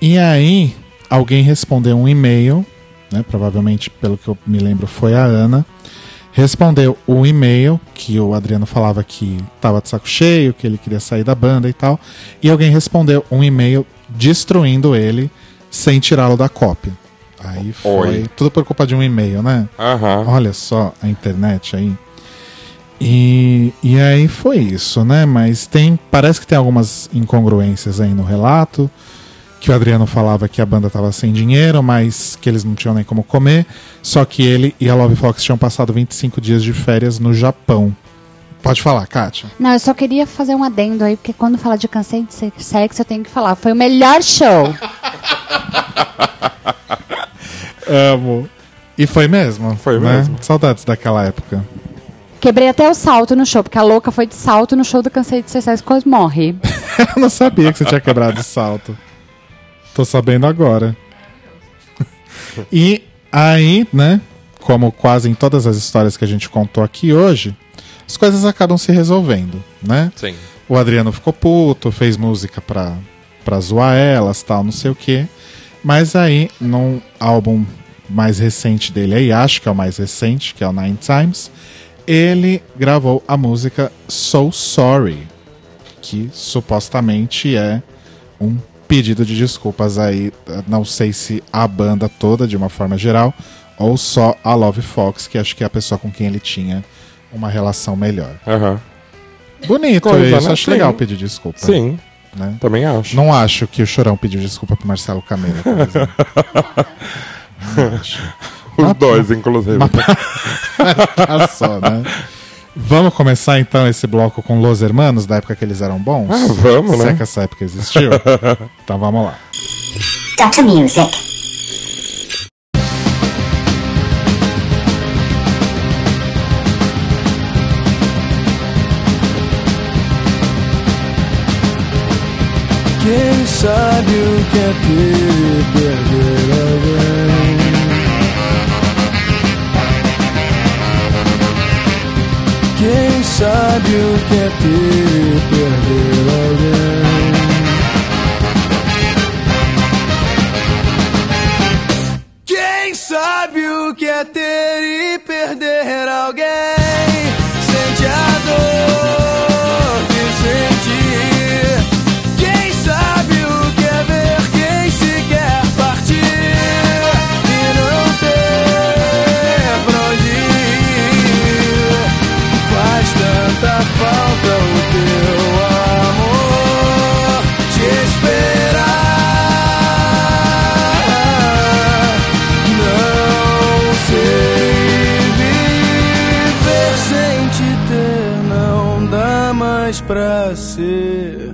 [SPEAKER 1] E aí alguém respondeu um e-mail, né, provavelmente pelo que eu me lembro foi a Ana, respondeu o e-mail que o Adriano falava que tava de saco cheio, que ele queria sair da banda e tal. E alguém respondeu um e-mail destruindo ele sem tirá-lo da cópia. Aí foi
[SPEAKER 2] Oi.
[SPEAKER 1] tudo por culpa de um e-mail, né?
[SPEAKER 2] Aham.
[SPEAKER 1] Olha só a internet aí. E, e aí foi isso, né? Mas tem. Parece que tem algumas incongruências aí no relato. Que o Adriano falava que a banda tava sem dinheiro, mas que eles não tinham nem como comer. Só que ele e a Love Fox tinham passado 25 dias de férias no Japão. Pode falar, Kátia.
[SPEAKER 3] Não, eu só queria fazer um adendo aí, porque quando fala de cansei de ser sexo, eu tenho que falar. Foi o melhor show.
[SPEAKER 1] Amo. E foi mesmo.
[SPEAKER 2] Foi
[SPEAKER 1] né?
[SPEAKER 2] mesmo.
[SPEAKER 1] Saudades daquela época.
[SPEAKER 3] Quebrei até o salto no show, porque a louca foi de salto no show do Cansei de Ser Sexo, quase morre.
[SPEAKER 1] Eu não sabia que você tinha quebrado o salto. Tô sabendo agora. E aí, né? Como quase em todas as histórias que a gente contou aqui hoje, as coisas acabam se resolvendo, né?
[SPEAKER 2] Sim.
[SPEAKER 1] O Adriano ficou puto, fez música pra, pra zoar elas, tal, não sei o quê. Mas aí, num álbum mais recente dele aí, acho que é o mais recente, que é o Nine Times, ele gravou a música So Sorry, que supostamente é um pedido de desculpas aí, não sei se a banda toda de uma forma geral ou só a Love Fox, que acho que é a pessoa com quem ele tinha uma relação melhor.
[SPEAKER 2] Aham.
[SPEAKER 1] Bonito
[SPEAKER 2] Coisa,
[SPEAKER 1] isso,
[SPEAKER 2] né?
[SPEAKER 1] acho
[SPEAKER 2] Sim.
[SPEAKER 1] legal pedir desculpa.
[SPEAKER 2] Sim.
[SPEAKER 1] Né?
[SPEAKER 2] Também acho.
[SPEAKER 1] Não acho que o Chorão pediu desculpa pro Marcelo Camelo, por exemplo. Não acho.
[SPEAKER 2] Os dois, inclusive.
[SPEAKER 1] Mas só, né? Vamos começar então esse bloco com Los Hermanos, da época que eles eram bons?
[SPEAKER 2] Ah, vamos,
[SPEAKER 1] Se
[SPEAKER 2] né?
[SPEAKER 1] é que essa época existiu. então vamos lá.
[SPEAKER 9] Dr. Music.
[SPEAKER 17] Quem sabe o que é ter e perder alguém? Sabe o que é ter e perder alguém? Quem sabe o que é ter e perder alguém? Falta o teu amor te esperar. Não sei viver sem te ter, não dá mais pra ser.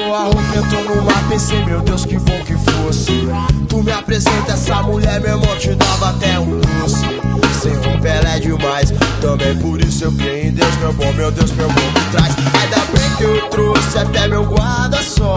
[SPEAKER 18] Roupa, entrou no mar, pensei, meu Deus, que bom que fosse. Tu me apresenta essa mulher, meu irmão, te dava até um doce. sem romper ela é demais. Também por isso eu criei em Deus, meu bom, meu Deus, meu bom me traz. Ainda bem que eu trouxe até meu guarda-sol.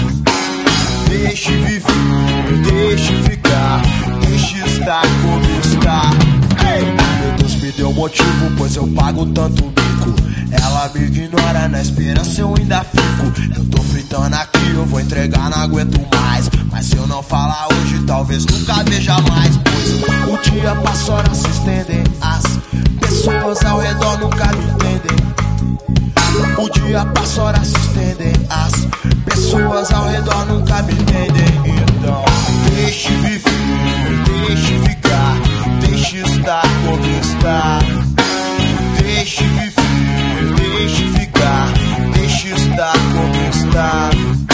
[SPEAKER 18] Deixe viver, deixe ficar, deixe estar como está. Ei! Meu Deus me deu motivo, pois eu pago tanto bico. Ela me ignora, na esperança eu ainda fico. Eu tô fritando aqui, eu vou entregar, não aguento mais. Mas se eu não falar hoje, talvez nunca veja mais. Pois o dia passa, horas se estendem. As pessoas ao redor nunca me entendem. O dia passa, horas se estendem. As pessoas ao redor nunca me entendem. Então, deixe viver, deixe ficar, deixe estar como está. Deixe viver, deixe ficar, deixe estar como está.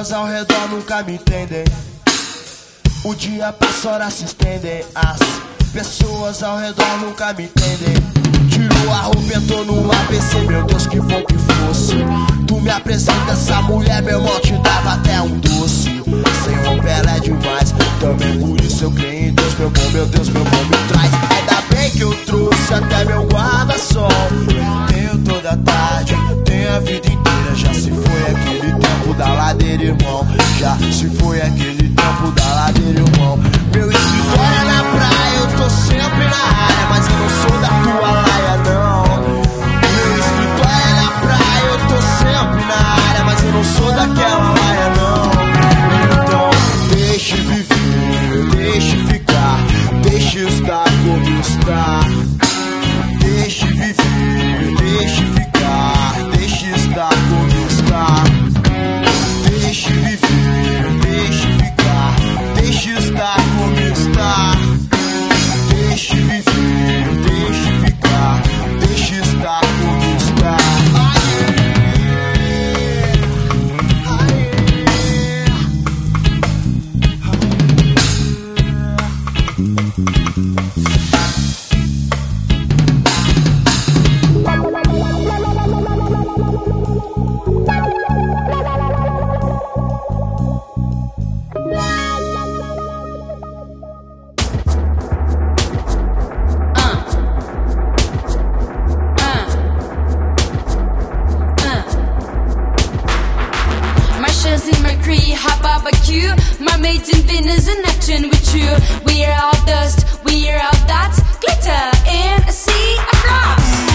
[SPEAKER 18] Pessoas ao redor nunca me entendem. O dia passa, horas se estendem. As pessoas ao redor nunca me entendem. Tirou a roupa, entrou no ABC, meu Deus, que bom que fosse. Tu me apresenta essa mulher, meu irmão, te dava até um doce. Romper ela é demais. Também por isso eu creio em Deus, meu bom, meu Deus, meu bom me traz. Ainda bem que eu trouxe até meu guarda-sol. Tenho toda a tarde, tenho a vida inteira. Já se foi aquele tempo da ladeira, irmão. Já se foi aquele tempo da ladeira, irmão. Meu escritório é na praia, eu tô sempre na área, mas eu não sou da tua laia, não. Meu escritório é na praia, eu tô sempre na área, mas eu não sou daquela está. Deixe viver, deixe ficar,
[SPEAKER 10] Mercury, hot barbecue. Mermaids in Venus in Neptune with you. We are all dust, we are all dots. Glitter in a sea of rocks.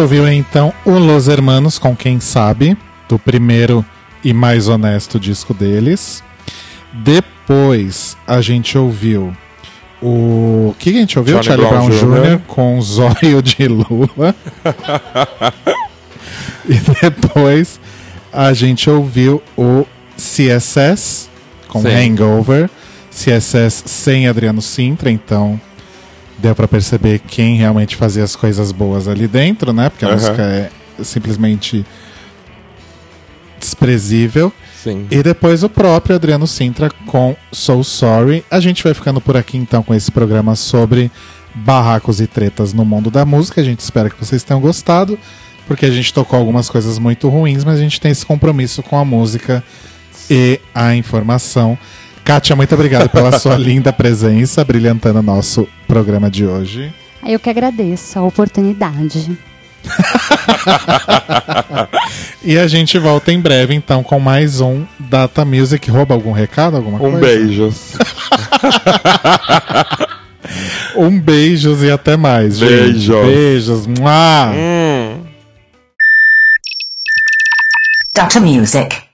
[SPEAKER 1] gente ouviu então o Los Hermanos com Quem Sabe, do primeiro e mais honesto disco deles. Depois a gente ouviu o que, que a gente ouviu?
[SPEAKER 2] Johnny
[SPEAKER 1] Charlie Brown,
[SPEAKER 2] Brown
[SPEAKER 1] Jr.
[SPEAKER 2] Jr.
[SPEAKER 1] com Zóio de Lula. e depois a gente ouviu o CSS com
[SPEAKER 2] Sim.
[SPEAKER 1] Hangover. CSS sem Adriano Sintra, então deu para perceber quem realmente fazia as coisas boas ali dentro, né? Porque a
[SPEAKER 2] uhum.
[SPEAKER 1] música é simplesmente desprezível.
[SPEAKER 2] Sim.
[SPEAKER 1] E depois o próprio Adriano Sintra com So Sorry. A gente vai ficando por aqui então com esse programa sobre barracos e tretas no mundo da música. A gente espera que vocês tenham gostado, porque a gente tocou algumas coisas muito ruins, mas a gente tem esse compromisso com a música e a informação. Kátia, muito obrigado pela sua linda presença, brilhantando o nosso programa de hoje.
[SPEAKER 3] Eu que agradeço a oportunidade.
[SPEAKER 1] e a gente volta em breve, então, com mais um Data Music. Rouba algum recado, alguma
[SPEAKER 2] um
[SPEAKER 1] coisa?
[SPEAKER 2] Um beijo.
[SPEAKER 1] um beijos e até mais.
[SPEAKER 2] Beijos. Gente.
[SPEAKER 1] Beijos. Mua.
[SPEAKER 2] Hum.
[SPEAKER 9] Data Music.